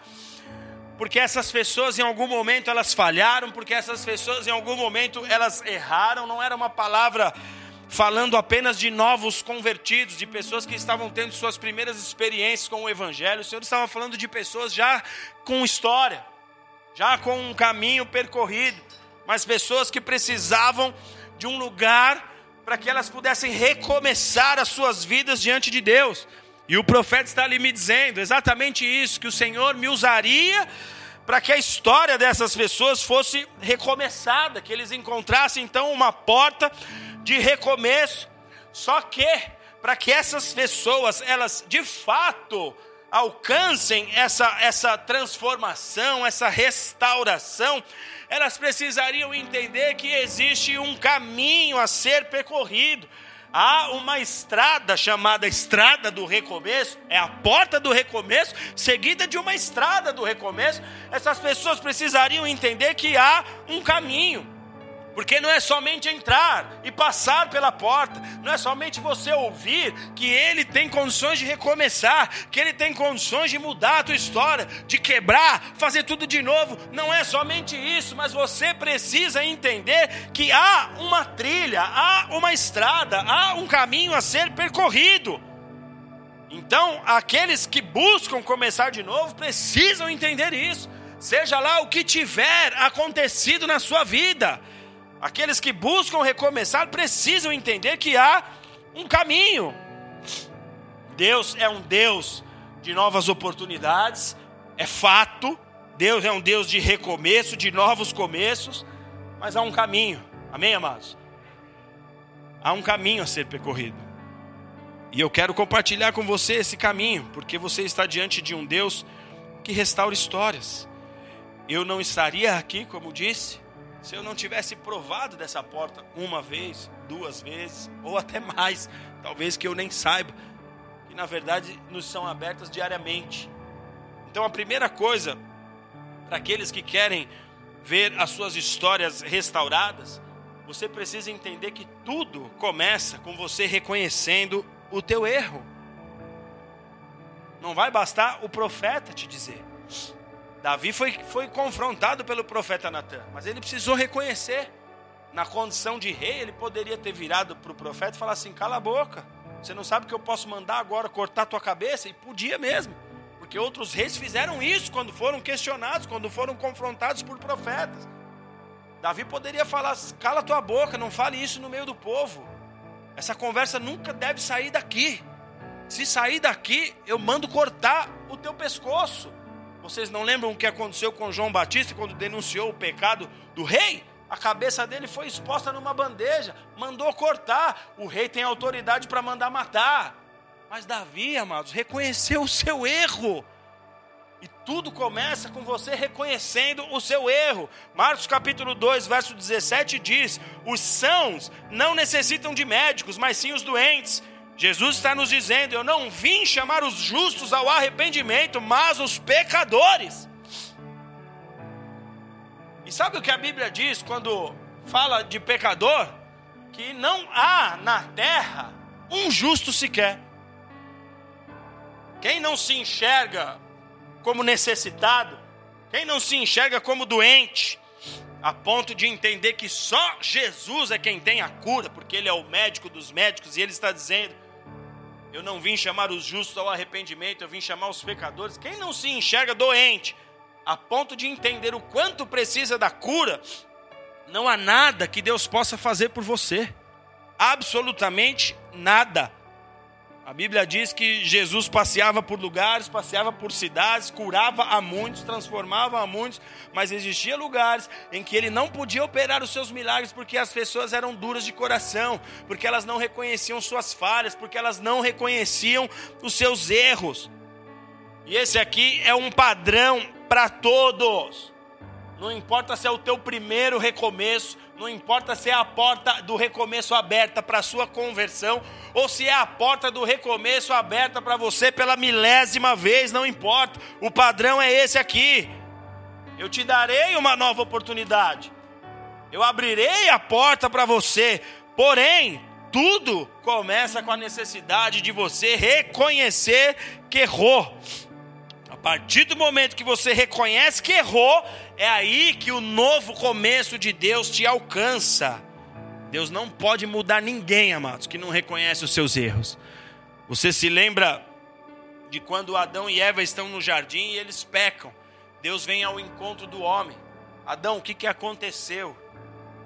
S1: porque essas pessoas em algum momento elas falharam, porque essas pessoas em algum momento elas erraram, não era uma palavra falando apenas de novos convertidos, de pessoas que estavam tendo suas primeiras experiências com o Evangelho, o Senhor estava falando de pessoas já com história, já com um caminho percorrido mas pessoas que precisavam de um lugar para que elas pudessem recomeçar as suas vidas diante de Deus. E o profeta está ali me dizendo exatamente isso: que o Senhor me usaria para que a história dessas pessoas fosse recomeçada, que eles encontrassem então uma porta de recomeço. Só que para que essas pessoas elas de fato alcancem essa essa transformação, essa restauração, elas precisariam entender que existe um caminho a ser percorrido. Há uma estrada chamada Estrada do Recomeço, é a porta do recomeço, seguida de uma estrada do recomeço. Essas pessoas precisariam entender que há um caminho. Porque não é somente entrar e passar pela porta, não é somente você ouvir que ele tem condições de recomeçar, que ele tem condições de mudar a tua história, de quebrar, fazer tudo de novo. Não é somente isso, mas você precisa entender que há uma trilha, há uma estrada, há um caminho a ser percorrido. Então, aqueles que buscam começar de novo precisam entender isso. Seja lá o que tiver acontecido na sua vida, aqueles que buscam recomeçar precisam entender que há um caminho. Deus é um Deus de novas oportunidades, é fato. Deus é um Deus de recomeço, de novos começos, mas há um caminho. Amém, amados? Há um caminho a ser percorrido. E eu quero compartilhar com você esse caminho, porque você está diante de um Deus que restaura histórias. Eu não estaria aqui, como disse, se eu não tivesse provado dessa porta uma vez, duas vezes, ou até mais, talvez que eu nem saiba, que na verdade nos são abertas diariamente. Então a primeira coisa, para aqueles que querem ver as suas histórias restauradas, você precisa entender que tudo começa com você reconhecendo o teu erro. Não vai bastar o profeta te dizer. Davi foi, foi confrontado pelo profeta Natan, mas ele precisou reconhecer. Na condição de rei, ele poderia ter virado para o profeta e falar assim: cala a boca, você não sabe que eu posso mandar agora cortar tua cabeça? E podia mesmo, porque outros reis fizeram isso quando foram questionados, quando foram confrontados por profetas. Davi poderia falar: cala tua boca, não fale isso no meio do povo. Essa conversa nunca deve sair daqui. Se sair daqui, eu mando cortar o teu pescoço. Vocês não lembram o que aconteceu com João Batista quando denunciou o pecado do rei? A cabeça dele foi exposta numa bandeja, mandou cortar. O rei tem autoridade para mandar matar. Mas Davi, amados, reconheceu o seu erro. E tudo começa com você reconhecendo o seu erro. Marcos capítulo 2, verso 17 diz: Os sãos não necessitam de médicos, mas sim os doentes. Jesus está nos dizendo: Eu não vim chamar os justos ao arrependimento, mas os pecadores. E sabe o que a Bíblia diz quando fala de pecador? Que não há na terra um justo sequer. Quem não se enxerga como necessitado, quem não se enxerga como doente, a ponto de entender que só Jesus é quem tem a cura, porque Ele é o médico dos médicos e Ele está dizendo: Eu não vim chamar os justos ao arrependimento, eu vim chamar os pecadores. Quem não se enxerga doente, a ponto de entender o quanto precisa da cura, não há nada que Deus possa fazer por você, absolutamente nada. A Bíblia diz que Jesus passeava por lugares, passeava por cidades, curava a muitos, transformava a muitos, mas existia lugares em que ele não podia operar os seus milagres porque as pessoas eram duras de coração, porque elas não reconheciam suas falhas, porque elas não reconheciam os seus erros. E esse aqui é um padrão para todos. Não importa se é o teu primeiro recomeço, não importa se é a porta do recomeço aberta para a sua conversão, ou se é a porta do recomeço aberta para você pela milésima vez, não importa. O padrão é esse aqui. Eu te darei uma nova oportunidade. Eu abrirei a porta para você. Porém, tudo começa com a necessidade de você reconhecer que errou partir do momento que você reconhece que errou, é aí que o novo começo de Deus te alcança. Deus não pode mudar ninguém, amados, que não reconhece os seus erros. Você se lembra de quando Adão e Eva estão no jardim e eles pecam. Deus vem ao encontro do homem. Adão, o que, que aconteceu?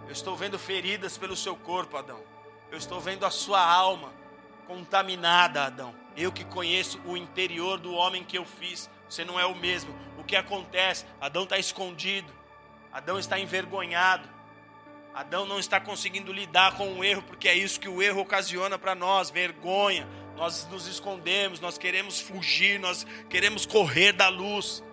S1: Eu estou vendo feridas pelo seu corpo, Adão. Eu estou vendo a sua alma contaminada, Adão. Eu que conheço o interior do homem que eu fiz. Você não é o mesmo. O que acontece? Adão está escondido. Adão está envergonhado. Adão não está conseguindo lidar com o erro, porque é isso que o erro ocasiona para nós: vergonha. Nós nos escondemos, nós queremos fugir, nós queremos correr da luz.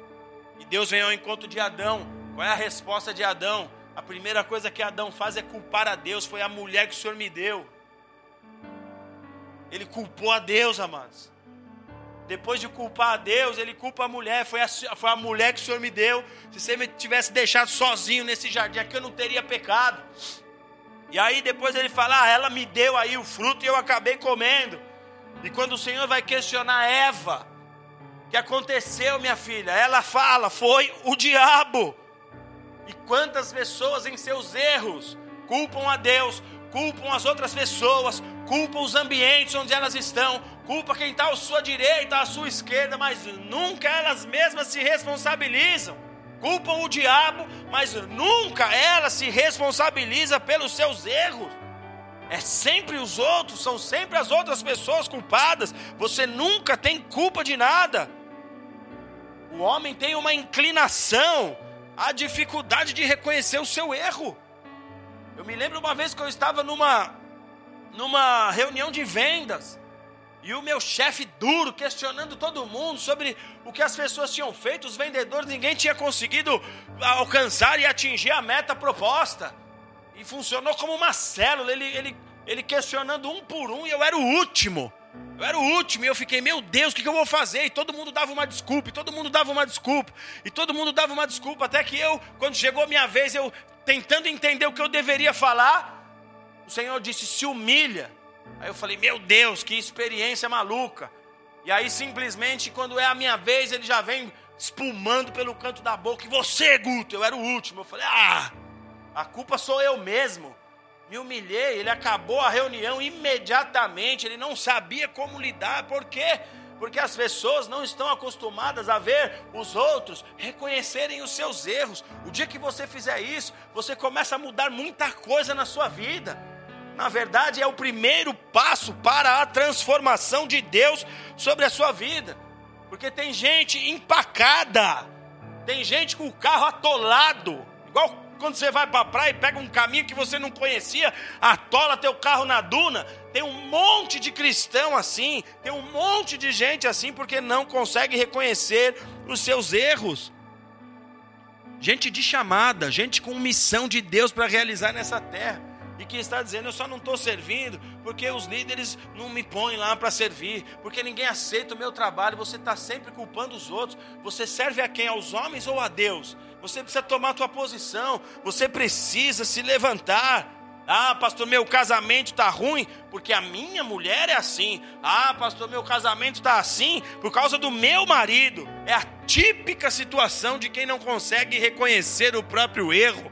S1: E Deus vem ao encontro de Adão. Qual é a resposta de Adão? A primeira coisa que Adão faz é culpar a Deus. Foi a mulher que o Senhor me deu. Ele culpou a Deus, amados. Depois de culpar a Deus, ele culpa a mulher. Foi a, foi a mulher que o Senhor me deu. Se você me tivesse deixado sozinho nesse jardim aqui, eu não teria pecado. E aí depois ele fala: ah, ela me deu aí o fruto e eu acabei comendo. E quando o Senhor vai questionar Eva, que aconteceu, minha filha? Ela fala: foi o diabo. E quantas pessoas em seus erros culpam a Deus, culpam as outras pessoas, culpam os ambientes onde elas estão, culpa quem está à sua direita, à sua esquerda, mas nunca elas mesmas se responsabilizam. Culpam o diabo, mas nunca ela se responsabiliza pelos seus erros. É sempre os outros, são sempre as outras pessoas culpadas. Você nunca tem culpa de nada. O homem tem uma inclinação à dificuldade de reconhecer o seu erro. Eu me lembro uma vez que eu estava numa numa reunião de vendas e o meu chefe duro questionando todo mundo sobre o que as pessoas tinham feito, os vendedores, ninguém tinha conseguido alcançar e atingir a meta proposta. E funcionou como uma célula, ele, ele, ele questionando um por um, e eu era o último. Eu era o último, e eu fiquei, meu Deus, o que, que eu vou fazer? E todo mundo dava uma desculpa, e todo mundo dava uma desculpa, e todo mundo dava uma desculpa, até que eu, quando chegou a minha vez, eu tentando entender o que eu deveria falar, o Senhor disse: se humilha. Aí eu falei: meu Deus, que experiência maluca. E aí simplesmente, quando é a minha vez, ele já vem espumando pelo canto da boca. E você, Guto, eu era o último. Eu falei: ah, a culpa sou eu mesmo. Me humilhei, ele acabou a reunião imediatamente, ele não sabia como lidar, por quê? Porque as pessoas não estão acostumadas a ver os outros reconhecerem os seus erros. O dia que você fizer isso, você começa a mudar muita coisa na sua vida na verdade, é o primeiro passo para a transformação de Deus sobre a sua vida. Porque tem gente empacada, tem gente com o carro atolado, igual quando você vai para a praia e pega um caminho que você não conhecia, atola teu carro na duna. Tem um monte de cristão assim, tem um monte de gente assim, porque não consegue reconhecer os seus erros. Gente de chamada, gente com missão de Deus para realizar nessa terra e que está dizendo: Eu só não estou servindo porque os líderes não me põem lá para servir, porque ninguém aceita o meu trabalho. Você está sempre culpando os outros. Você serve a quem? Aos homens ou a Deus? Você precisa tomar a tua posição, você precisa se levantar. Ah, pastor, meu casamento está ruim porque a minha mulher é assim. Ah, pastor, meu casamento está assim por causa do meu marido. É a típica situação de quem não consegue reconhecer o próprio erro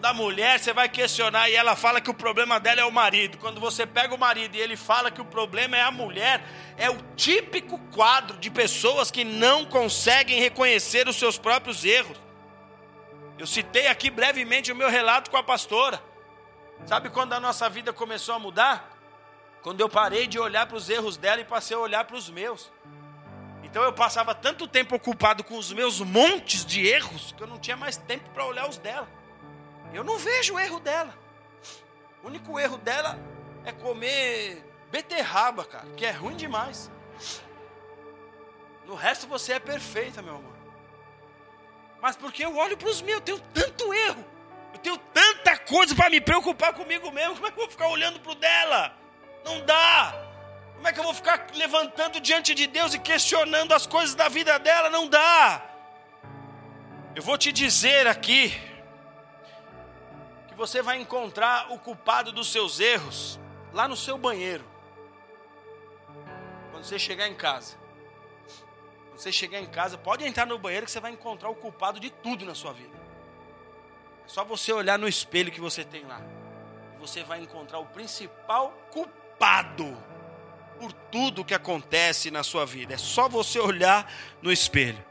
S1: da mulher, você vai questionar e ela fala que o problema dela é o marido. Quando você pega o marido e ele fala que o problema é a mulher, é o típico quadro de pessoas que não conseguem reconhecer os seus próprios erros. Eu citei aqui brevemente o meu relato com a pastora. Sabe quando a nossa vida começou a mudar? Quando eu parei de olhar para os erros dela e passei a olhar para os meus. Então eu passava tanto tempo ocupado com os meus montes de erros que eu não tinha mais tempo para olhar os dela. Eu não vejo o erro dela. O único erro dela é comer beterraba, cara, que é ruim demais. No resto você é perfeita, meu amor. Mas porque eu olho para os meus, eu tenho tanto erro. Eu tenho tanta coisa para me preocupar comigo mesmo. Como é que eu vou ficar olhando para o dela? Não dá. Como é que eu vou ficar levantando diante de Deus e questionando as coisas da vida dela? Não dá. Eu vou te dizer aqui, você vai encontrar o culpado dos seus erros lá no seu banheiro. Quando você chegar em casa. Quando você chegar em casa, pode entrar no banheiro que você vai encontrar o culpado de tudo na sua vida. É só você olhar no espelho que você tem lá. Você vai encontrar o principal culpado por tudo que acontece na sua vida. É só você olhar no espelho.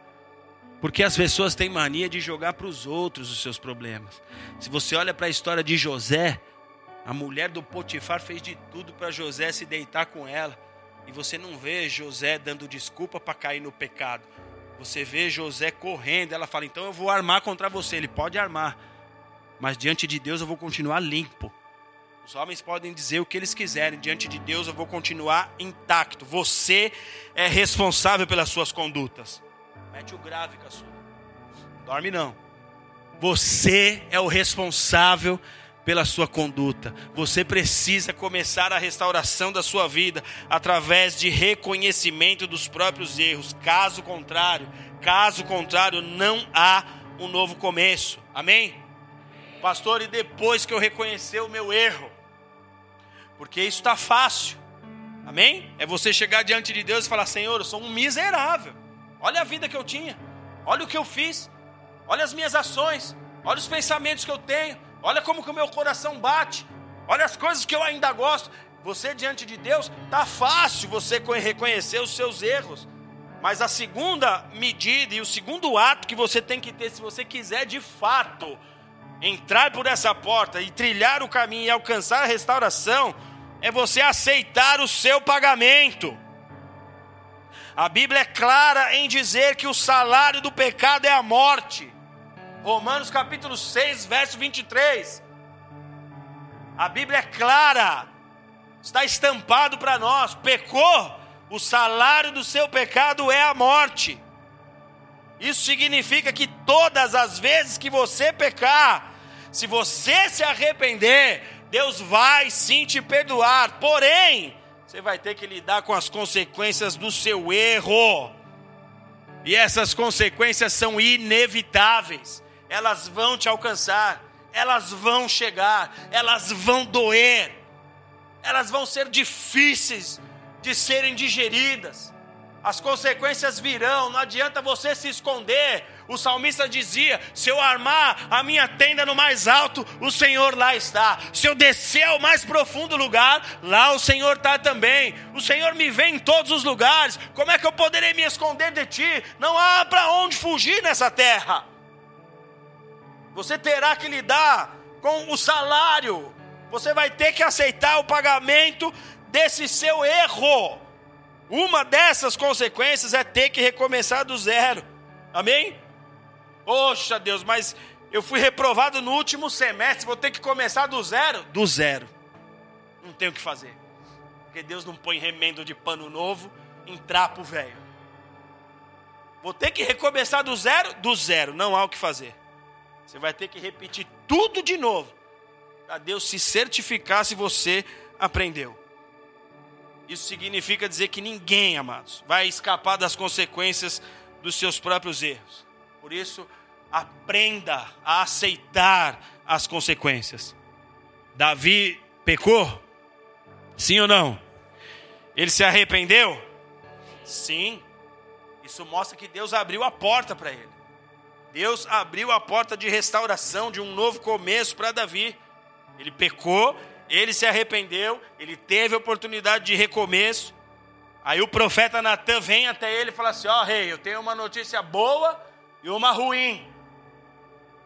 S1: Porque as pessoas têm mania de jogar para os outros os seus problemas. Se você olha para a história de José, a mulher do Potifar fez de tudo para José se deitar com ela. E você não vê José dando desculpa para cair no pecado. Você vê José correndo. Ela fala: Então eu vou armar contra você. Ele pode armar. Mas diante de Deus eu vou continuar limpo. Os homens podem dizer o que eles quiserem. Diante de Deus eu vou continuar intacto. Você é responsável pelas suas condutas. Mete o grave, caçula. Dorme não. Você é o responsável pela sua conduta. Você precisa começar a restauração da sua vida através de reconhecimento dos próprios erros. Caso contrário, caso contrário, não há um novo começo. Amém? Pastor, e depois que eu reconhecer o meu erro? Porque isso está fácil. Amém? É você chegar diante de Deus e falar: Senhor, eu sou um miserável. Olha a vida que eu tinha. Olha o que eu fiz. Olha as minhas ações. Olha os pensamentos que eu tenho. Olha como que o meu coração bate. Olha as coisas que eu ainda gosto. Você diante de Deus, tá fácil você reconhecer os seus erros. Mas a segunda medida e o segundo ato que você tem que ter, se você quiser de fato entrar por essa porta e trilhar o caminho e alcançar a restauração, é você aceitar o seu pagamento. A Bíblia é clara em dizer que o salário do pecado é a morte. Romanos capítulo 6, verso 23. A Bíblia é clara, está estampado para nós: pecou, o salário do seu pecado é a morte. Isso significa que todas as vezes que você pecar, se você se arrepender, Deus vai sim te perdoar. Porém, você vai ter que lidar com as consequências do seu erro. E essas consequências são inevitáveis. Elas vão te alcançar, elas vão chegar, elas vão doer. Elas vão ser difíceis de serem digeridas. As consequências virão, não adianta você se esconder. O salmista dizia: Se eu armar a minha tenda no mais alto, o Senhor lá está. Se eu descer ao mais profundo lugar, lá o Senhor está também. O Senhor me vê em todos os lugares. Como é que eu poderei me esconder de ti? Não há para onde fugir nessa terra. Você terá que lidar com o salário. Você vai ter que aceitar o pagamento desse seu erro. Uma dessas consequências é ter que recomeçar do zero. Amém? Poxa Deus, mas eu fui reprovado no último semestre, vou ter que começar do zero? Do zero. Não tenho o que fazer. Porque Deus não põe remendo de pano novo em trapo velho. Vou ter que recomeçar do zero? Do zero. Não há o que fazer. Você vai ter que repetir tudo de novo. Para Deus se certificar se você aprendeu. Isso significa dizer que ninguém, amados, vai escapar das consequências dos seus próprios erros. Por isso, aprenda a aceitar as consequências. Davi pecou? Sim ou não? Ele se arrependeu? Sim. Isso mostra que Deus abriu a porta para ele. Deus abriu a porta de restauração, de um novo começo para Davi. Ele pecou, ele se arrependeu, ele teve oportunidade de recomeço. Aí o profeta Natan vem até ele e fala assim: Ó oh, rei, eu tenho uma notícia boa e uma ruim.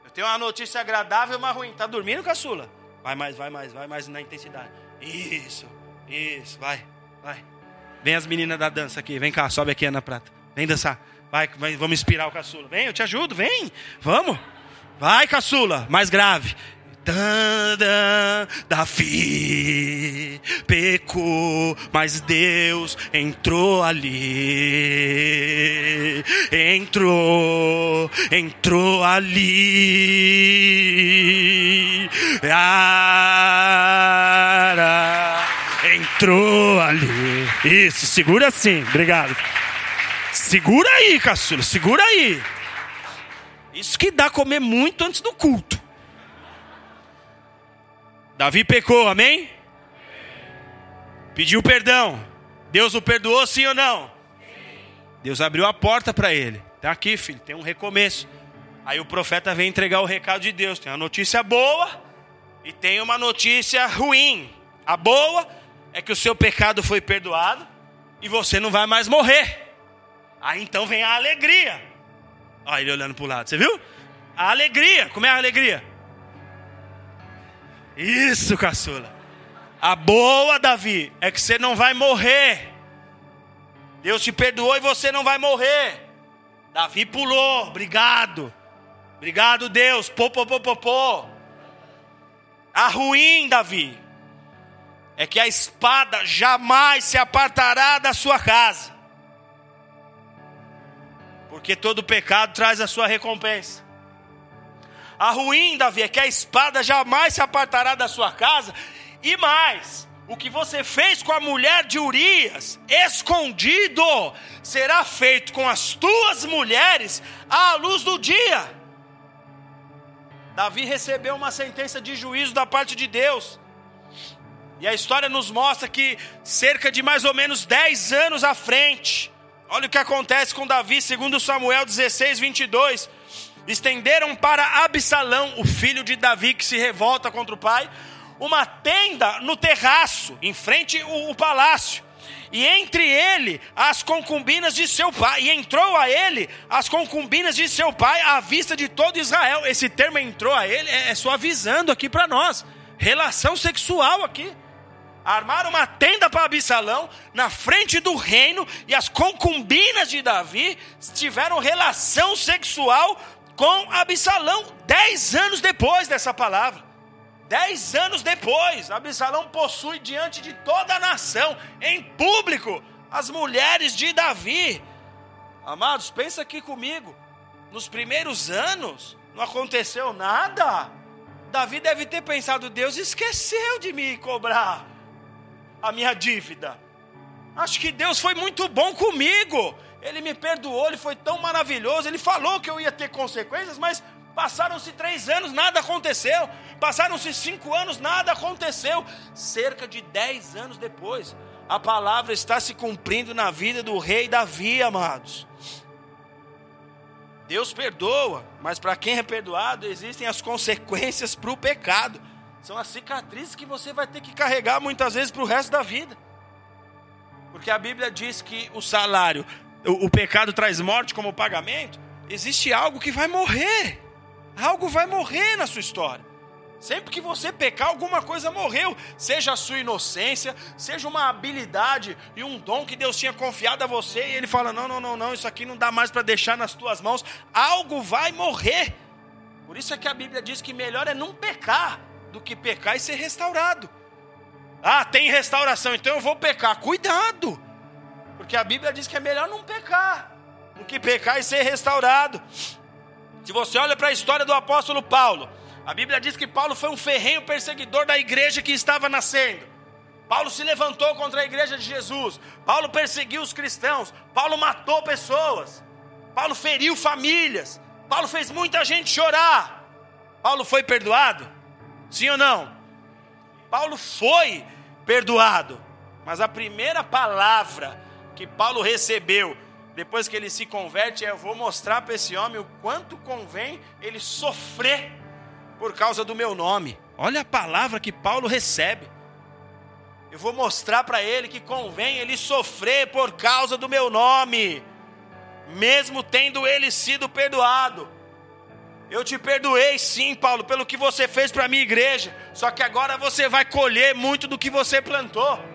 S1: Eu tenho uma notícia agradável e uma ruim. Tá dormindo, caçula? Vai mais, vai mais, vai mais na intensidade. Isso, isso, vai, vai. Vem as meninas da dança aqui, vem cá, sobe aqui, Ana Prata. Vem dançar. Vai, vamos inspirar o caçula. Vem, eu te ajudo, vem. Vamos. Vai, caçula, mais grave. Davi pecou, mas Deus entrou ali. Entrou, entrou ali. Ara, entrou ali. Isso, segura assim, obrigado. Segura aí, caçula, segura aí. Isso que dá comer muito antes do culto. Davi pecou, amém? Pediu perdão. Deus o perdoou, sim ou não? Deus abriu a porta para ele. Está aqui, filho, tem um recomeço. Aí o profeta vem entregar o recado de Deus. Tem uma notícia boa e tem uma notícia ruim. A boa é que o seu pecado foi perdoado e você não vai mais morrer. Aí então vem a alegria. Olha ele olhando para o lado, você viu? A alegria. Como é a alegria? Isso, caçula. A boa, Davi, é que você não vai morrer. Deus te perdoou e você não vai morrer. Davi pulou, obrigado. Obrigado, Deus. Pô, pô, pô, pô, pô. A ruim, Davi, é que a espada jamais se apartará da sua casa. Porque todo pecado traz a sua recompensa. A ruim, Davi, é que a espada jamais se apartará da sua casa. E mais, o que você fez com a mulher de Urias, escondido, será feito com as tuas mulheres à luz do dia. Davi recebeu uma sentença de juízo da parte de Deus. E a história nos mostra que cerca de mais ou menos 10 anos à frente, olha o que acontece com Davi, segundo Samuel 16, 22. Estenderam para Absalão, o filho de Davi que se revolta contra o pai, uma tenda no terraço, em frente ao palácio e entre ele as concubinas de seu pai, e entrou a ele as concubinas de seu pai à vista de todo Israel. Esse termo entrou a ele é, é suavizando aqui para nós, relação sexual aqui. Armaram uma tenda para Absalão na frente do reino, e as concubinas de Davi tiveram relação sexual com Absalão, dez anos depois dessa palavra. Dez anos depois, Absalão possui diante de toda a nação, em público, as mulheres de Davi. Amados, pensa aqui comigo. Nos primeiros anos, não aconteceu nada. Davi deve ter pensado: Deus esqueceu de me cobrar a minha dívida. Acho que Deus foi muito bom comigo. Ele me perdoou, ele foi tão maravilhoso. Ele falou que eu ia ter consequências, mas Passaram-se três anos, nada aconteceu. Passaram-se cinco anos, nada aconteceu. Cerca de dez anos depois, a palavra está se cumprindo na vida do rei Davi, amados. Deus perdoa, mas para quem é perdoado, existem as consequências para o pecado. São as cicatrizes que você vai ter que carregar muitas vezes para o resto da vida. Porque a Bíblia diz que o salário, o, o pecado traz morte como pagamento. Existe algo que vai morrer. Algo vai morrer na sua história. Sempre que você pecar, alguma coisa morreu. Seja a sua inocência, seja uma habilidade e um dom que Deus tinha confiado a você, e Ele fala: não, não, não, não, isso aqui não dá mais para deixar nas tuas mãos. Algo vai morrer. Por isso é que a Bíblia diz que melhor é não pecar do que pecar e ser restaurado. Ah, tem restauração, então eu vou pecar. Cuidado! Porque a Bíblia diz que é melhor não pecar do que pecar e ser restaurado. Se você olha para a história do apóstolo Paulo, a Bíblia diz que Paulo foi um ferrenho perseguidor da igreja que estava nascendo. Paulo se levantou contra a igreja de Jesus. Paulo perseguiu os cristãos. Paulo matou pessoas. Paulo feriu famílias. Paulo fez muita gente chorar. Paulo foi perdoado? Sim ou não? Paulo foi perdoado. Mas a primeira palavra que Paulo recebeu depois que ele se converte, eu vou mostrar para esse homem o quanto convém ele sofrer por causa do meu nome. Olha a palavra que Paulo recebe. Eu vou mostrar para ele que convém ele sofrer por causa do meu nome, mesmo tendo ele sido perdoado. Eu te perdoei sim, Paulo, pelo que você fez para a minha igreja. Só que agora você vai colher muito do que você plantou.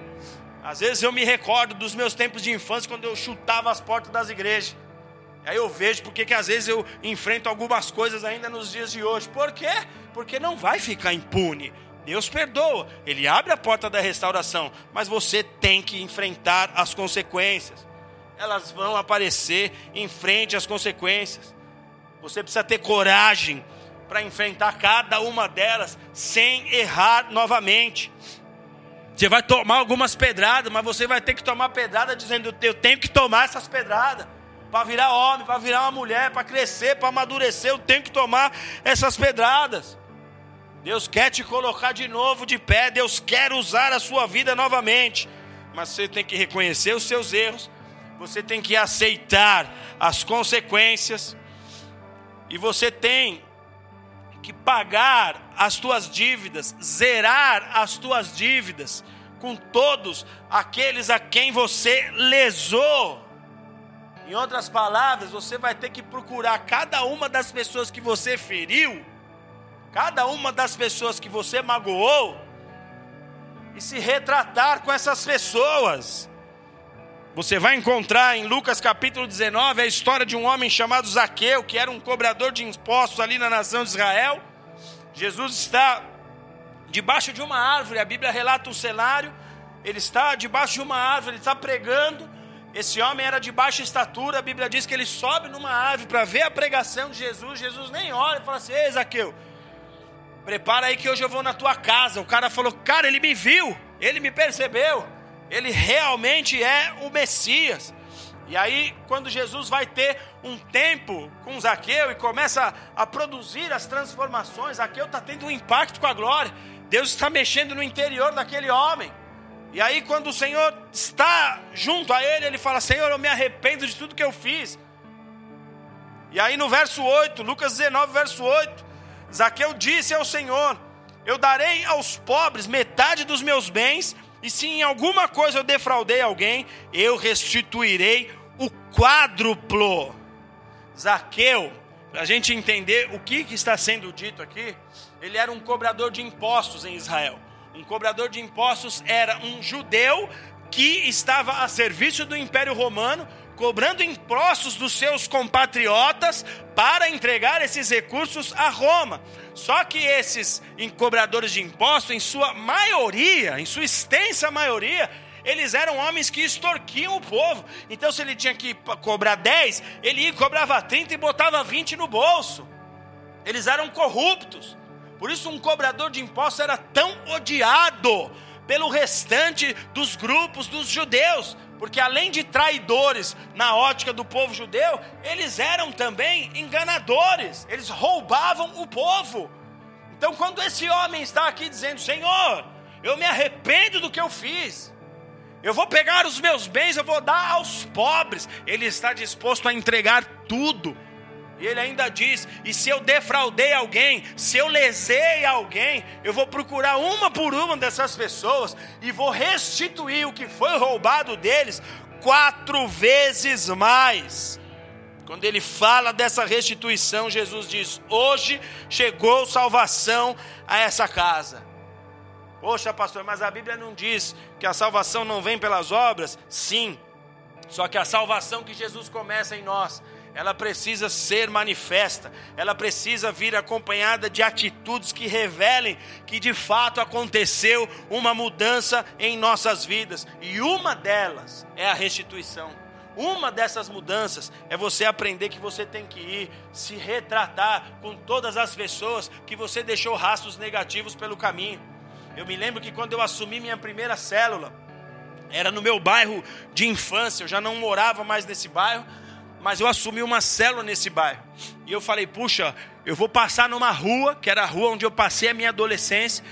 S1: Às vezes eu me recordo dos meus tempos de infância quando eu chutava as portas das igrejas. Aí eu vejo porque que às vezes eu enfrento algumas coisas ainda nos dias de hoje. Por quê? Porque não vai ficar impune. Deus perdoa, Ele abre a porta da restauração, mas você tem que enfrentar as consequências. Elas vão aparecer em frente às consequências. Você precisa ter coragem para enfrentar cada uma delas sem errar novamente. Você vai tomar algumas pedradas, mas você vai ter que tomar pedrada dizendo: Eu tenho que tomar essas pedradas. Para virar homem, para virar uma mulher, para crescer, para amadurecer, eu tenho que tomar essas pedradas. Deus quer te colocar de novo de pé, Deus quer usar a sua vida novamente. Mas você tem que reconhecer os seus erros, você tem que aceitar as consequências, e você tem que pagar as tuas dívidas, zerar as tuas dívidas com todos aqueles a quem você lesou. Em outras palavras, você vai ter que procurar cada uma das pessoas que você feriu, cada uma das pessoas que você magoou, e se retratar com essas pessoas. Você vai encontrar em Lucas capítulo 19 a história de um homem chamado Zaqueu, que era um cobrador de impostos ali na nação de Israel. Jesus está debaixo de uma árvore, a Bíblia relata um cenário. Ele está debaixo de uma árvore, ele está pregando. Esse homem era de baixa estatura, a Bíblia diz que ele sobe numa árvore para ver a pregação de Jesus. Jesus nem olha e fala assim: Ei, Zaqueu, prepara aí que hoje eu vou na tua casa. O cara falou: Cara, ele me viu, ele me percebeu ele realmente é o Messias. E aí, quando Jesus vai ter um tempo com Zaqueu e começa a, produzir as transformações, Zaqueu está tendo um impacto com a glória. Deus está mexendo no interior daquele homem. E aí, quando o Senhor está junto a ele, ele fala: Senhor, eu me arrependo de tudo que eu fiz. E aí, no verso 8, Lucas 19, verso 8, Zaqueu disse ao Senhor: Eu darei aos pobres metade dos meus bens, e se em alguma coisa eu defraudei alguém, eu restituirei o quádruplo. Zaqueu, para a gente entender o que, que está sendo dito aqui, ele era um cobrador de impostos em Israel. Um cobrador de impostos era um judeu que estava a serviço do Império Romano, cobrando impostos dos seus compatriotas para entregar esses recursos a Roma. Só que esses cobradores de impostos, em sua maioria, em sua extensa maioria, eles eram homens que extorquiam o povo. Então, se ele tinha que cobrar 10, ele ia, cobrava 30 e botava 20 no bolso. Eles eram corruptos. Por isso, um cobrador de impostos era tão odiado pelo restante dos grupos dos judeus, porque além de traidores na ótica do povo judeu, eles eram também enganadores, eles roubavam o povo. Então, quando esse homem está aqui dizendo: Senhor, eu me arrependo do que eu fiz, eu vou pegar os meus bens, eu vou dar aos pobres, ele está disposto a entregar tudo e ele ainda diz: e se eu defraudei alguém, se eu lesei alguém, eu vou procurar uma por uma dessas pessoas e vou restituir o que foi roubado deles quatro vezes mais. Quando ele fala dessa restituição, Jesus diz: hoje chegou salvação a essa casa. Poxa, pastor, mas a Bíblia não diz que a salvação não vem pelas obras? Sim, só que a salvação que Jesus começa em nós ela precisa ser manifesta, ela precisa vir acompanhada de atitudes que revelem que de fato aconteceu uma mudança em nossas vidas, e uma delas é a restituição. Uma dessas mudanças é você aprender que você tem que ir se retratar com todas as pessoas que você deixou rastros negativos pelo caminho. Eu me lembro que quando eu assumi minha primeira célula, era no meu bairro de infância, eu já não morava mais nesse bairro, mas eu assumi uma célula nesse bairro. E eu falei, puxa, eu vou passar numa rua, que era a rua onde eu passei a minha adolescência,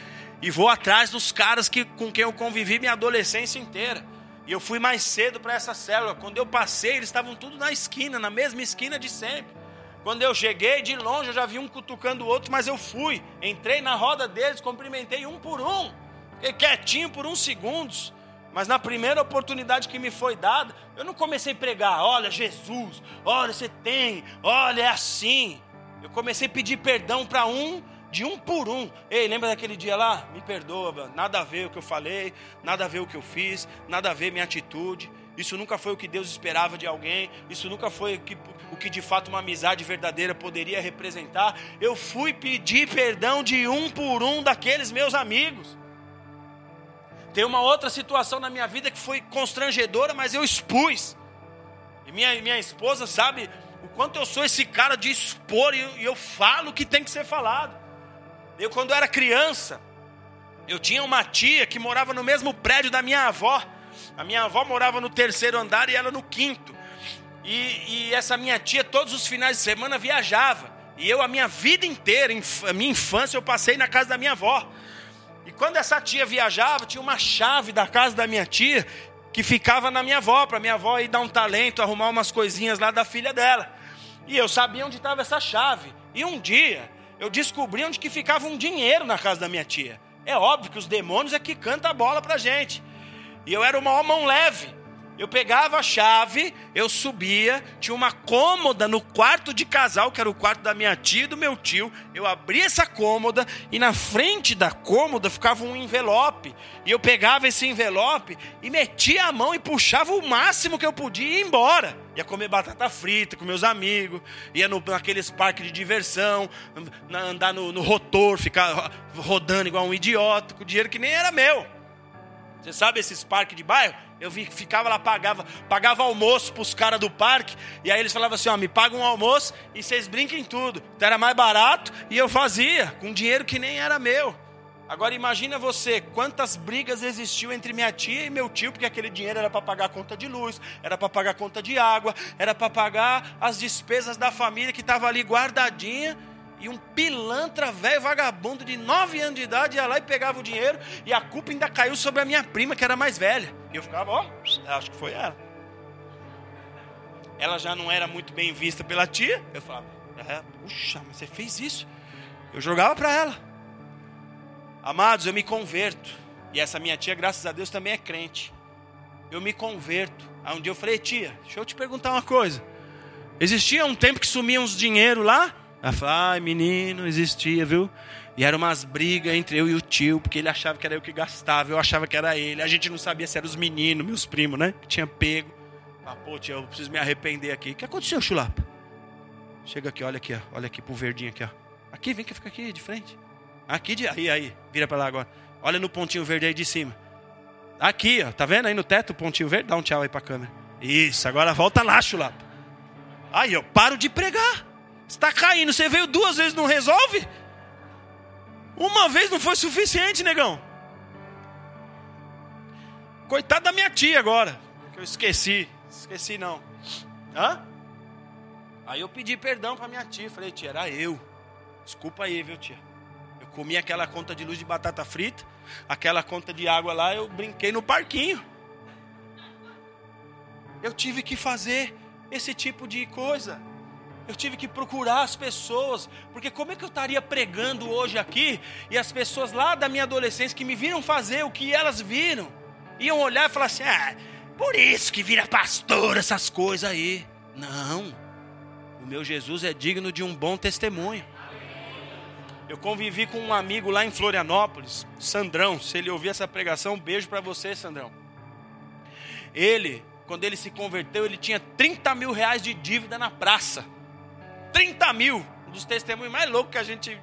S1: e vou atrás dos caras que, com quem eu convivi minha adolescência inteira. E eu fui mais cedo para essa célula. Quando eu passei, eles estavam tudo na esquina, na mesma esquina de sempre. Quando eu cheguei, de longe eu já vi um cutucando o outro, mas eu fui. Entrei na roda deles, cumprimentei um por um. Fiquei quietinho por uns segundos. Mas na primeira oportunidade que me foi dada, eu não comecei a pregar, olha Jesus, olha você tem, olha é assim. Eu comecei a pedir perdão para um, de um por um. Ei, lembra daquele dia lá? Me perdoa, nada a ver o que eu falei, nada a ver o que eu fiz, nada a ver minha atitude. Isso nunca foi o que Deus esperava de alguém, isso nunca foi o que, o que de fato uma amizade verdadeira poderia representar. Eu fui pedir perdão de um por um daqueles meus amigos. Tem uma outra situação na minha vida que foi constrangedora, mas eu expus. E minha, minha esposa sabe o quanto eu sou esse cara de expor e eu, eu falo o que tem que ser falado. Eu, quando era criança, eu tinha uma tia que morava no mesmo prédio da minha avó. A minha avó morava no terceiro andar e ela no quinto. E, e, essa minha tia, todos os finais de semana, viajava. E eu, a minha vida inteira, a minha infância, eu passei na casa da minha avó. Quando essa tia viajava, tinha uma chave da casa da minha tia que ficava na minha avó, para minha avó ir dar um talento, arrumar umas coisinhas lá da filha dela. E eu sabia onde estava essa chave. E um dia eu descobri onde que ficava um dinheiro na casa da minha tia. É óbvio que os demônios é que canta a bola pra gente. E eu era uma mão leve. Eu pegava a chave, eu subia, tinha uma cômoda no quarto de casal, que era o quarto da minha tia e do meu tio. Eu abria essa cômoda e na frente da cômoda ficava um envelope. E eu pegava esse envelope e metia a mão e puxava o máximo que eu podia e ia embora. Ia comer batata frita com meus amigos, ia no, naqueles parques de diversão, andar no, no rotor, ficar rodando igual um idiota, com dinheiro que nem era meu. Você sabe esses parques de bairro? Eu ficava lá, pagava, pagava almoço os caras do parque, e aí eles falavam assim: ó, me pagam um almoço e vocês brinquem tudo. Então era mais barato e eu fazia, com dinheiro que nem era meu. Agora imagina você, quantas brigas existiu entre minha tia e meu tio, porque aquele dinheiro era para pagar a conta de luz, era para pagar a conta de água, era para pagar as despesas da família que estava ali guardadinha. E um pilantra velho vagabundo de 9 anos de idade ia lá e pegava o dinheiro, e a culpa ainda caiu sobre a minha prima, que era mais velha. E eu ficava, ó, acho que foi ela. Ela já não era muito bem vista pela tia. Eu falava, é, puxa, mas você fez isso? Eu jogava para ela. Amados, eu me converto. E essa minha tia, graças a Deus, também é crente. Eu me converto. Aí um dia eu falei, tia, deixa eu te perguntar uma coisa. Existia um tempo que sumia uns dinheiro lá? Ela falou, ai menino, existia, viu? E eram umas brigas entre eu e o tio, porque ele achava que era eu que gastava, eu achava que era ele. A gente não sabia se eram os meninos, meus primos, né? Que tinha pego. Ah, pô, tia, eu preciso me arrepender aqui. O que aconteceu, chulapa? Chega aqui, olha aqui, ó. Olha aqui pro verdinho aqui, ó. Aqui, vem que fica aqui de frente. Aqui de aí, aí, vira para lá agora. Olha no pontinho verde aí de cima. Aqui, ó, tá vendo aí no teto o pontinho verde? Dá um tchau aí para a câmera. Isso, agora volta lá, chulapa. Aí, eu paro de pregar. Está caindo, você veio duas vezes não resolve? Uma vez não foi suficiente, negão. Coitado da minha tia agora, que eu esqueci. Esqueci não. Hã? Aí eu pedi perdão para minha tia, falei, tia, era eu. Desculpa aí, viu, tia? Comi aquela conta de luz de batata frita, aquela conta de água lá, eu brinquei no parquinho. Eu tive que fazer esse tipo de coisa. Eu tive que procurar as pessoas, porque como é que eu estaria pregando hoje aqui e as pessoas lá da minha adolescência que me viram fazer o que elas viram, iam olhar e falar assim: ah, por isso que vira pastor essas coisas aí. Não, o meu Jesus é digno de um bom testemunho. Eu convivi com um amigo lá em Florianópolis, Sandrão. Se ele ouvir essa pregação, um beijo para você, Sandrão. Ele, quando ele se converteu, ele tinha 30 mil reais de dívida na praça. 30 mil! Um dos testemunhos mais loucos que a gente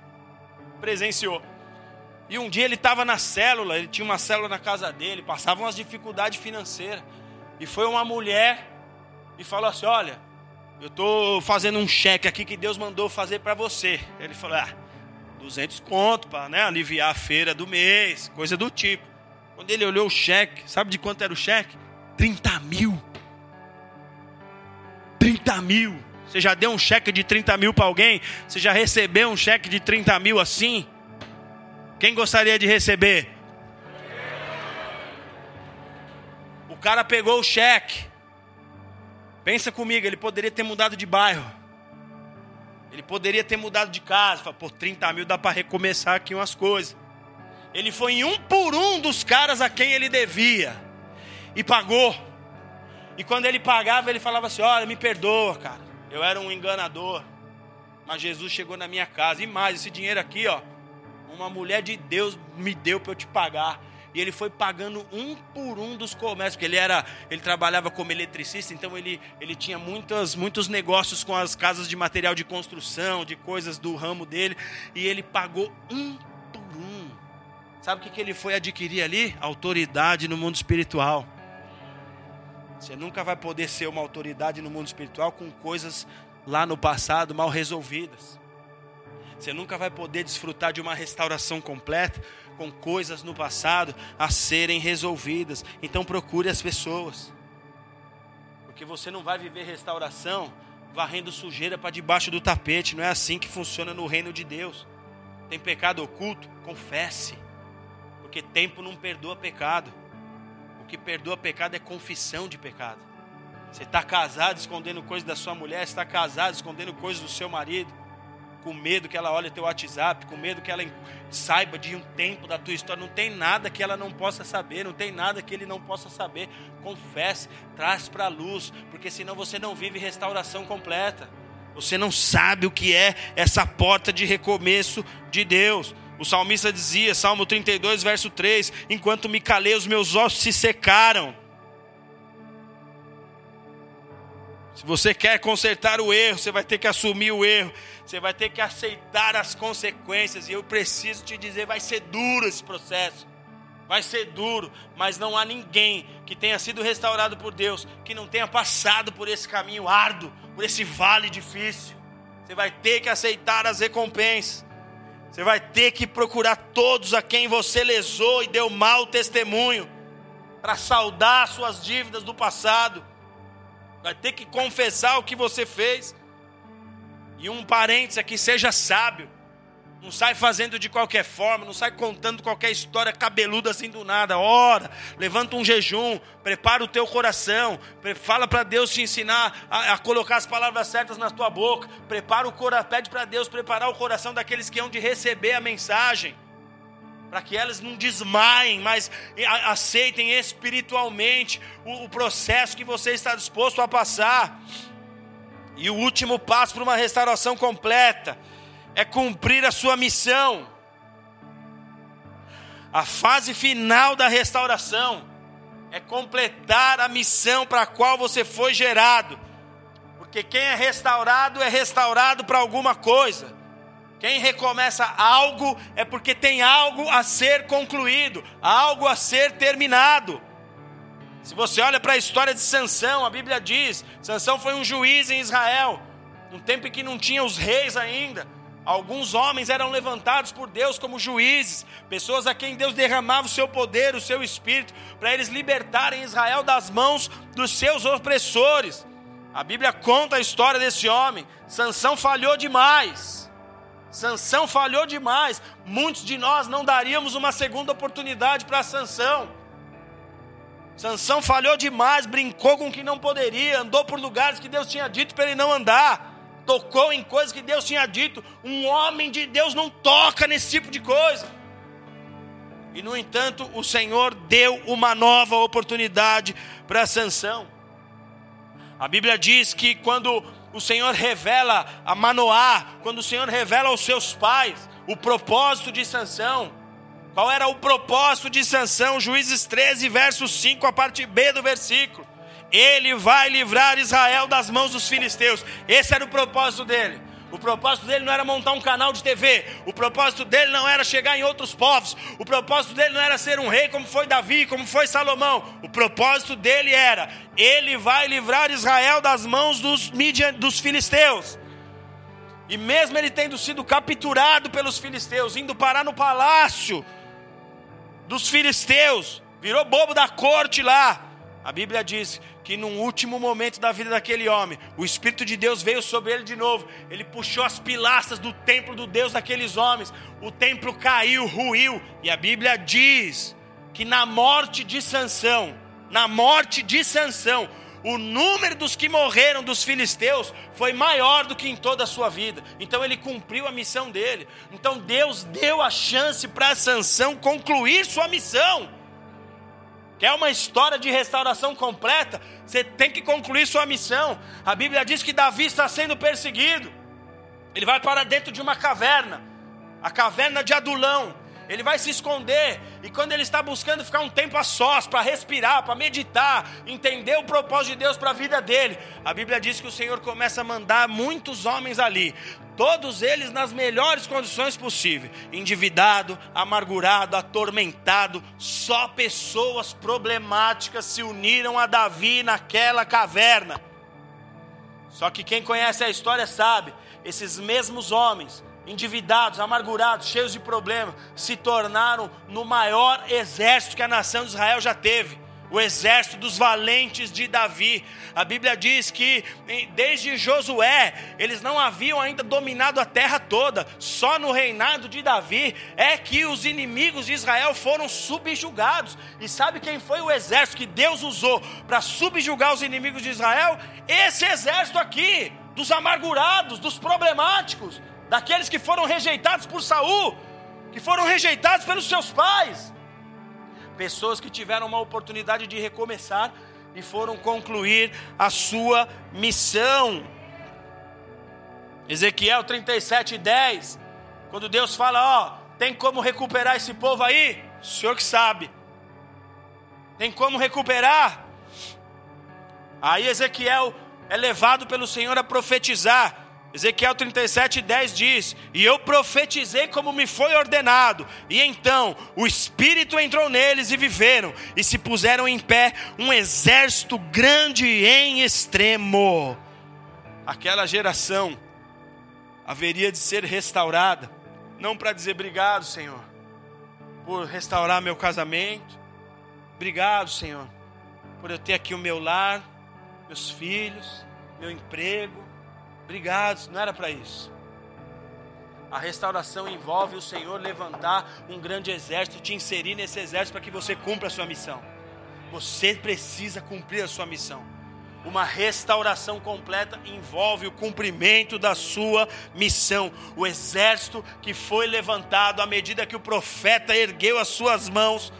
S1: presenciou. E um dia ele estava na célula, ele tinha uma célula na casa dele, passava umas dificuldades financeiras. E foi uma mulher e falou assim: Olha, eu estou fazendo um cheque aqui que Deus mandou fazer para você. Ele falou: Ah 200 conto para né, aliviar a feira do mês, coisa do tipo. Quando ele olhou o cheque, sabe de quanto era o cheque? 30 mil. 30 mil. Você já deu um cheque de 30 mil para alguém? Você já recebeu um cheque de 30 mil assim? Quem gostaria de receber? O cara pegou o cheque. Pensa comigo, ele poderia ter mudado de bairro. Ele poderia ter mudado de casa, falou, por 30 mil dá para recomeçar aqui umas coisas. Ele foi em um por um dos caras a quem ele devia e pagou. E quando ele pagava, ele falava assim: Olha, me perdoa, cara, eu era um enganador. Mas Jesus chegou na minha casa e mais, esse dinheiro aqui, ó, uma mulher de Deus me deu para eu te pagar e ele foi pagando um por um dos comércios, porque ele era, ele trabalhava como eletricista, então ele, ele tinha muitos, muitos negócios com as casas de material de construção, de coisas do ramo dele, e ele pagou um por um. Sabe o que, que ele foi adquirir ali? Autoridade no mundo espiritual. Você nunca vai poder ser uma autoridade no mundo espiritual com coisas lá no passado mal resolvidas. Você nunca vai poder desfrutar de uma restauração completa com coisas no passado a serem resolvidas. Então procure as pessoas. Porque você não vai viver restauração varrendo sujeira para debaixo do tapete. Não é assim que funciona no reino de Deus. Tem pecado oculto? Confesse. Porque tempo não perdoa pecado. O que perdoa pecado é confissão de pecado. Você está casado escondendo coisas da sua mulher, está casado escondendo coisas do seu marido com medo que ela olhe teu WhatsApp, com medo que ela saiba de um tempo da tua história. Não tem nada que ela não possa saber, não tem nada que ele não possa saber. Confesse, traz para a luz, porque senão você não vive restauração completa. Você não sabe o que é essa porta de recomeço de Deus. O salmista dizia, Salmo 32, verso 3: Enquanto me calei, os meus ossos se secaram. Se você quer consertar o erro, você vai ter que assumir o erro. Você vai ter que aceitar as consequências. E eu preciso te dizer: vai ser duro esse processo. Vai ser duro, mas não há ninguém que tenha sido restaurado por Deus que não tenha passado por esse caminho árduo, por esse vale difícil. Você vai ter que aceitar as recompensas. Você vai ter que procurar todos a quem você lesou e deu mau testemunho, para saldar suas dívidas do passado. Vai ter que confessar o que você fez. E um parênteses aqui, seja sábio. Não sai fazendo de qualquer forma, não sai contando qualquer história cabeluda assim do nada. Ora, levanta um jejum, prepara o teu coração, fala para Deus te ensinar a, a, colocar as palavras certas na tua boca. Prepara o coração, pede para Deus preparar o coração daqueles que hão de receber a mensagem. Para que elas não desmaiem, mas aceitem espiritualmente o, o processo que você está disposto a passar. E o último passo para uma restauração completa é cumprir a sua missão. A fase final da restauração é completar a missão para a qual você foi gerado. Porque quem é restaurado é restaurado para alguma coisa. Quem recomeça algo é porque tem algo a ser concluído, algo a ser terminado. Se você olha para a história de Sansão, a Bíblia diz: Sansão foi um juiz em Israel, um tempo em que não tinha os reis ainda. Alguns homens eram levantados por Deus como juízes, pessoas a quem Deus derramava o seu poder, o seu espírito, para eles libertarem Israel das mãos dos seus opressores. A Bíblia conta a história desse homem. Sansão falhou demais. Sansão falhou demais. Muitos de nós não daríamos uma segunda oportunidade para Sansão. Sansão falhou demais, brincou com o que não poderia, andou por lugares que Deus tinha dito para ele não andar tocou em coisas que Deus tinha dito. Um homem de Deus não toca nesse tipo de coisa. E no entanto, o Senhor deu uma nova oportunidade para Sansão. A Bíblia diz que quando o Senhor revela a Manoá, quando o Senhor revela aos seus pais o propósito de Sansão, qual era o propósito de Sansão? Juízes 13, verso 5, a parte B do versículo. Ele vai livrar Israel das mãos dos filisteus. Esse era o propósito dele. O propósito dele não era montar um canal de TV. O propósito dele não era chegar em outros povos. O propósito dele não era ser um rei como foi Davi, como foi Salomão. O propósito dele era: ele vai livrar Israel das mãos dos, dos filisteus. E mesmo ele tendo sido capturado pelos filisteus, indo parar no palácio dos filisteus, virou bobo da corte lá. A Bíblia diz que num último momento da vida daquele homem, o Espírito de Deus veio sobre ele de novo. Ele puxou as pilastras do templo do Deus daqueles homens. O templo caiu, ruiu. E a Bíblia diz que na morte de Sansão, na morte de Sansão, o número dos que morreram dos filisteus foi maior do que em toda a sua vida. Então ele cumpriu a missão dele. Então Deus deu a chance para Sansão concluir sua missão. Quer uma história de restauração completa? Você tem que concluir sua missão. A Bíblia diz que Davi está sendo perseguido. Ele vai para dentro de uma caverna, a caverna de Adulão. Ele vai se esconder, e quando ele está buscando ficar um tempo a sós, para respirar, para meditar, entender o propósito de Deus para a vida dele, a Bíblia diz que o Senhor começa a mandar muitos homens ali, todos eles nas melhores condições possíveis, endividado, amargurado, atormentado, só pessoas problemáticas se uniram a Davi naquela caverna. Só que quem conhece a história sabe, esses mesmos homens, endividados, amargurados, cheios de problemas, se tornaram no maior exército que a nação de Israel já teve o exército dos valentes de Davi. A Bíblia diz que desde Josué, eles não haviam ainda dominado a terra toda, só no reinado de Davi é que os inimigos de Israel foram subjugados. E sabe quem foi o exército que Deus usou para subjugar os inimigos de Israel? Esse exército aqui, dos amargurados, dos problemáticos, daqueles que foram rejeitados por Saul, que foram rejeitados pelos seus pais pessoas que tiveram uma oportunidade de recomeçar e foram concluir a sua missão. Ezequiel 37, 10. Quando Deus fala, ó, tem como recuperar esse povo aí? O Senhor que sabe. Tem como recuperar? Aí Ezequiel é levado pelo Senhor a profetizar. Ezequiel 37, 10 diz: E eu profetizei como me foi ordenado, e então o Espírito entrou neles e viveram, e se puseram em pé um exército grande em extremo. Aquela geração haveria de ser restaurada não para dizer obrigado, Senhor, por restaurar meu casamento. Obrigado, Senhor, por eu ter aqui o meu lar, meus filhos, meu emprego. Obrigado, não era para isso. A restauração envolve o Senhor levantar um grande exército, te inserir nesse exército para que você cumpra a sua missão. Você precisa cumprir a sua missão. Uma restauração completa envolve o cumprimento da sua missão. O exército que foi levantado à medida que o profeta ergueu as suas mãos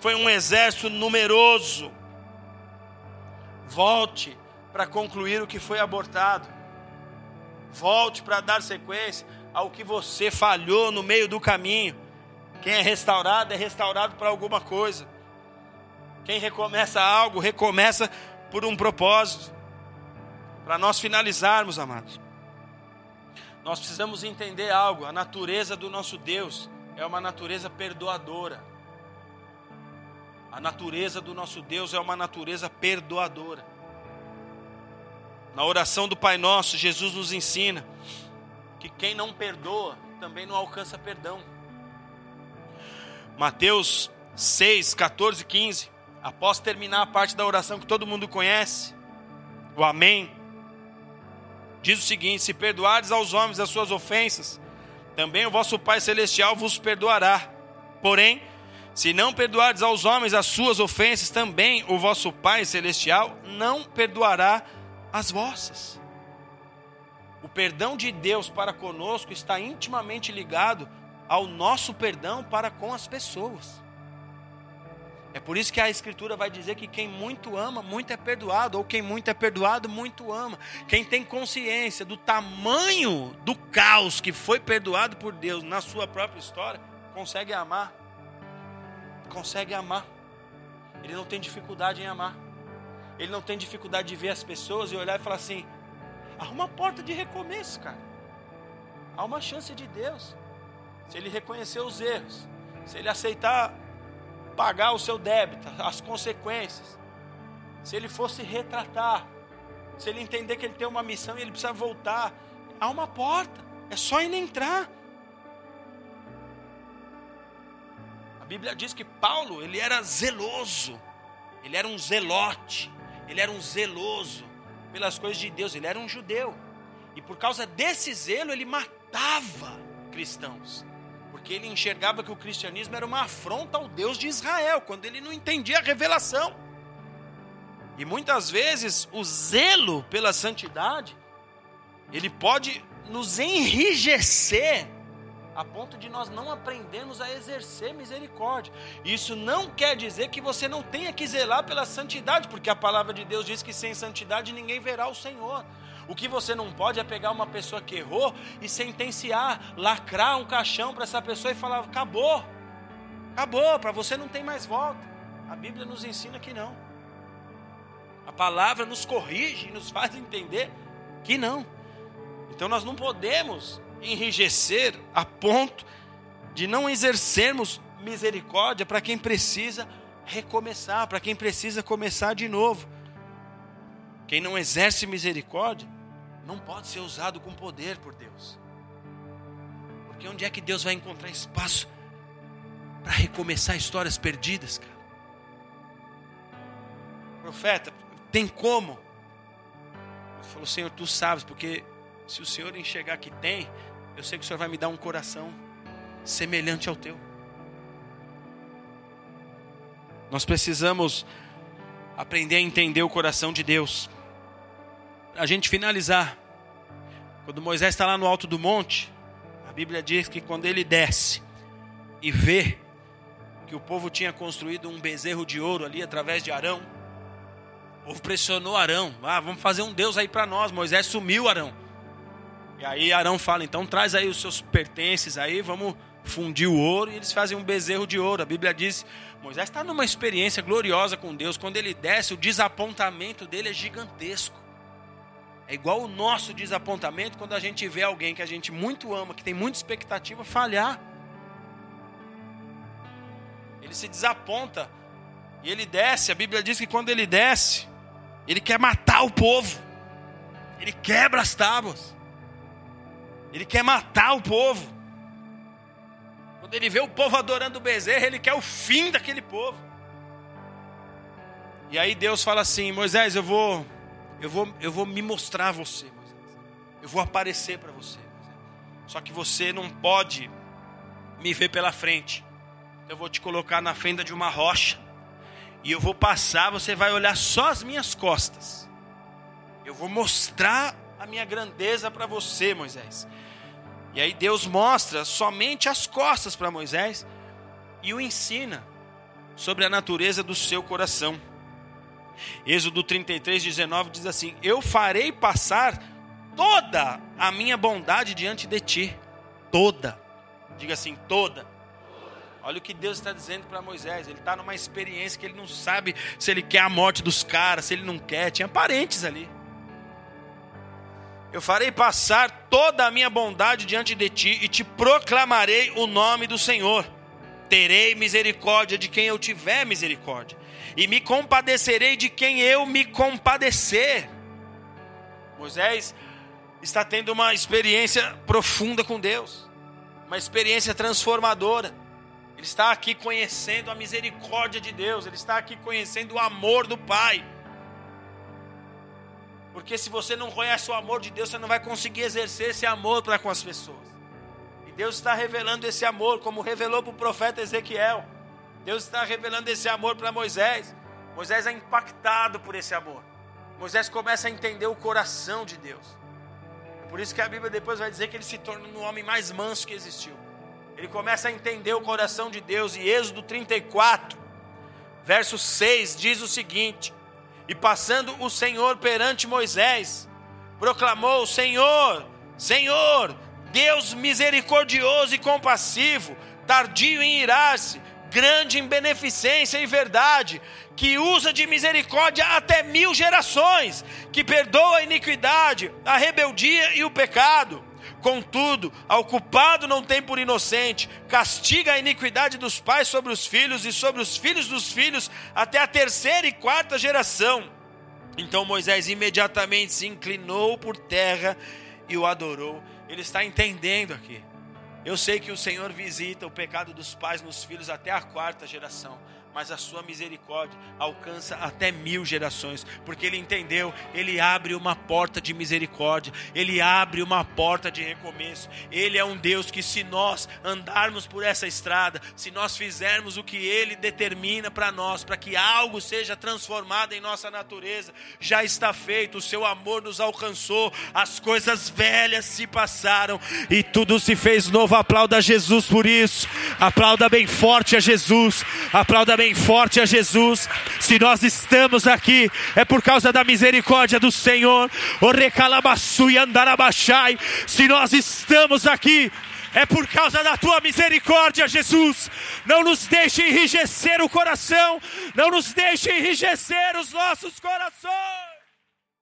S1: foi um exército numeroso. Volte para concluir o que foi abortado. Volte para dar sequência ao que você falhou no meio do caminho. Quem é restaurado é restaurado para alguma coisa. Quem recomeça algo, recomeça por um propósito. Para nós finalizarmos, amados. Nós precisamos entender algo: a natureza do nosso Deus é uma natureza perdoadora. A natureza do nosso Deus é uma natureza perdoadora. Na oração do Pai Nosso, Jesus nos ensina que quem não perdoa também não alcança perdão. Mateus 6, 14 e 15. Após terminar a parte da oração que todo mundo conhece, o Amém, diz o seguinte: Se perdoardes aos homens as suas ofensas, também o vosso Pai Celestial vos perdoará. Porém, se não perdoardes aos homens as suas ofensas, também o vosso Pai Celestial não perdoará as vossas. O perdão de Deus para conosco está intimamente ligado ao nosso perdão para com as pessoas. É por isso que a Escritura vai dizer que quem muito ama, muito é perdoado, ou quem muito é perdoado, muito ama. Quem tem consciência do tamanho do caos que foi perdoado por Deus na sua própria história, consegue amar. Consegue amar. Ele não tem dificuldade em amar. Ele não tem dificuldade de ver as pessoas e olhar e falar assim: há uma porta de recomeço, cara. Há uma chance de Deus. Se ele reconhecer os erros, se ele aceitar pagar o seu débito, as consequências, se ele fosse retratar, se ele entender que ele tem uma missão e ele precisa voltar, há uma porta, é só ele entrar. A Bíblia diz que Paulo, ele era zeloso, ele era um zelote, ele era um zeloso pelas coisas de Deus, ele era um judeu. E por causa desse zelo, ele matava cristãos porque ele enxergava que o cristianismo era uma afronta ao Deus de Israel, quando ele não entendia a revelação. E muitas vezes o zelo pela santidade, ele pode nos enrijecer a ponto de nós não aprendermos a exercer misericórdia. Isso não quer dizer que você não tenha que zelar pela santidade, porque a palavra de Deus diz que sem santidade ninguém verá o Senhor. O que você não pode é pegar uma pessoa que errou e sentenciar, lacrar um caixão para essa pessoa e falar: acabou, acabou, para você não tem mais volta. A Bíblia nos ensina que não. A palavra nos corrige nos faz entender que não. Então nós não podemos enrijecer a ponto de não exercermos misericórdia para quem precisa recomeçar, para quem precisa começar de novo. Quem não exerce misericórdia não pode ser usado com poder por Deus. Porque onde é que Deus vai encontrar espaço para recomeçar histórias perdidas, cara? Profeta, tem como? Ele falou, Senhor, tu sabes, porque se o Senhor enxergar que tem, eu sei que o Senhor vai me dar um coração semelhante ao teu. Nós precisamos aprender a entender o coração de Deus a gente finalizar, quando Moisés está lá no alto do monte, a Bíblia diz que quando ele desce e vê que o povo tinha construído um bezerro de ouro ali através de Arão, o povo pressionou Arão, ah, vamos fazer um Deus aí para nós. Moisés sumiu Arão. E aí Arão fala, então traz aí os seus pertences aí, vamos fundir o ouro e eles fazem um bezerro de ouro. A Bíblia diz, Moisés está numa experiência gloriosa com Deus. Quando ele desce, o desapontamento dele é gigantesco. É igual o nosso desapontamento quando a gente vê alguém que a gente muito ama, que tem muita expectativa, falhar. Ele se desaponta e ele desce. A Bíblia diz que quando ele desce, ele quer matar o povo. Ele quebra as tábuas. Ele quer matar o povo. Quando ele vê o povo adorando o bezerro, ele quer o fim daquele povo. E aí Deus fala assim: Moisés, eu vou, eu vou, eu vou me mostrar a você, Moisés. Eu vou aparecer para você. Moisés. Só que você não pode me ver pela frente. Eu vou te colocar na fenda de uma rocha. E eu vou passar, você vai olhar só as minhas costas. Eu vou mostrar a minha grandeza para você, Moisés. E aí Deus mostra somente as costas para Moisés e o ensina sobre a natureza do seu coração. Êxodo 33, 19 diz assim: Eu farei passar toda a minha bondade diante de ti. Toda. Diga assim, toda. Olha o que Deus está dizendo para Moisés. Ele está numa experiência que ele não sabe se ele quer a morte dos caras, se ele não quer. Tinha parentes ali. Eu farei passar toda a minha bondade diante de ti e te proclamarei o nome do Senhor. Terei misericórdia de quem eu tiver misericórdia, e me compadecerei de quem eu me compadecer. Moisés está tendo uma experiência profunda com Deus, uma experiência transformadora. Ele está aqui conhecendo a misericórdia de Deus, ele está aqui conhecendo o amor do Pai. Porque se você não conhece o amor de Deus, você não vai conseguir exercer esse amor para com as pessoas. E Deus está revelando esse amor, como revelou para o profeta Ezequiel. Deus está revelando esse amor para Moisés. Moisés é impactado por esse amor. Moisés começa a entender o coração de Deus. É por isso que a Bíblia depois vai dizer que ele se torna o homem mais manso que existiu. Ele começa a entender o coração de Deus. E Êxodo 34, verso 6 diz o seguinte: e passando o Senhor perante Moisés, proclamou: Senhor, Senhor, Deus misericordioso e compassivo, tardio em irar-se, grande em beneficência e verdade, que usa de misericórdia até mil gerações, que perdoa a iniquidade, a rebeldia e o pecado Contudo, ao culpado não tem por inocente, castiga a iniquidade dos pais sobre os filhos e sobre os filhos dos filhos até a terceira e quarta geração. Então Moisés imediatamente se inclinou por terra e o adorou. Ele está entendendo aqui. Eu sei que o Senhor visita o pecado dos pais nos filhos até a quarta geração mas a sua misericórdia alcança até mil gerações, porque ele entendeu, ele abre uma porta de misericórdia, ele abre uma porta de recomeço. Ele é um Deus que, se nós andarmos por essa estrada, se nós fizermos o que ele determina para nós, para que algo seja transformado em nossa natureza, já está feito, o seu amor nos alcançou, as coisas velhas se passaram e tudo se fez novo. Aplauda Jesus por isso, aplauda bem forte a Jesus, aplauda bem forte a Jesus. Se nós estamos aqui, é por causa da misericórdia do Senhor. O recalabaçu e andarabachai. Se nós estamos aqui, é por causa da tua misericórdia, Jesus. Não nos deixe enrijecer o coração, não nos deixe enrijecer os nossos corações.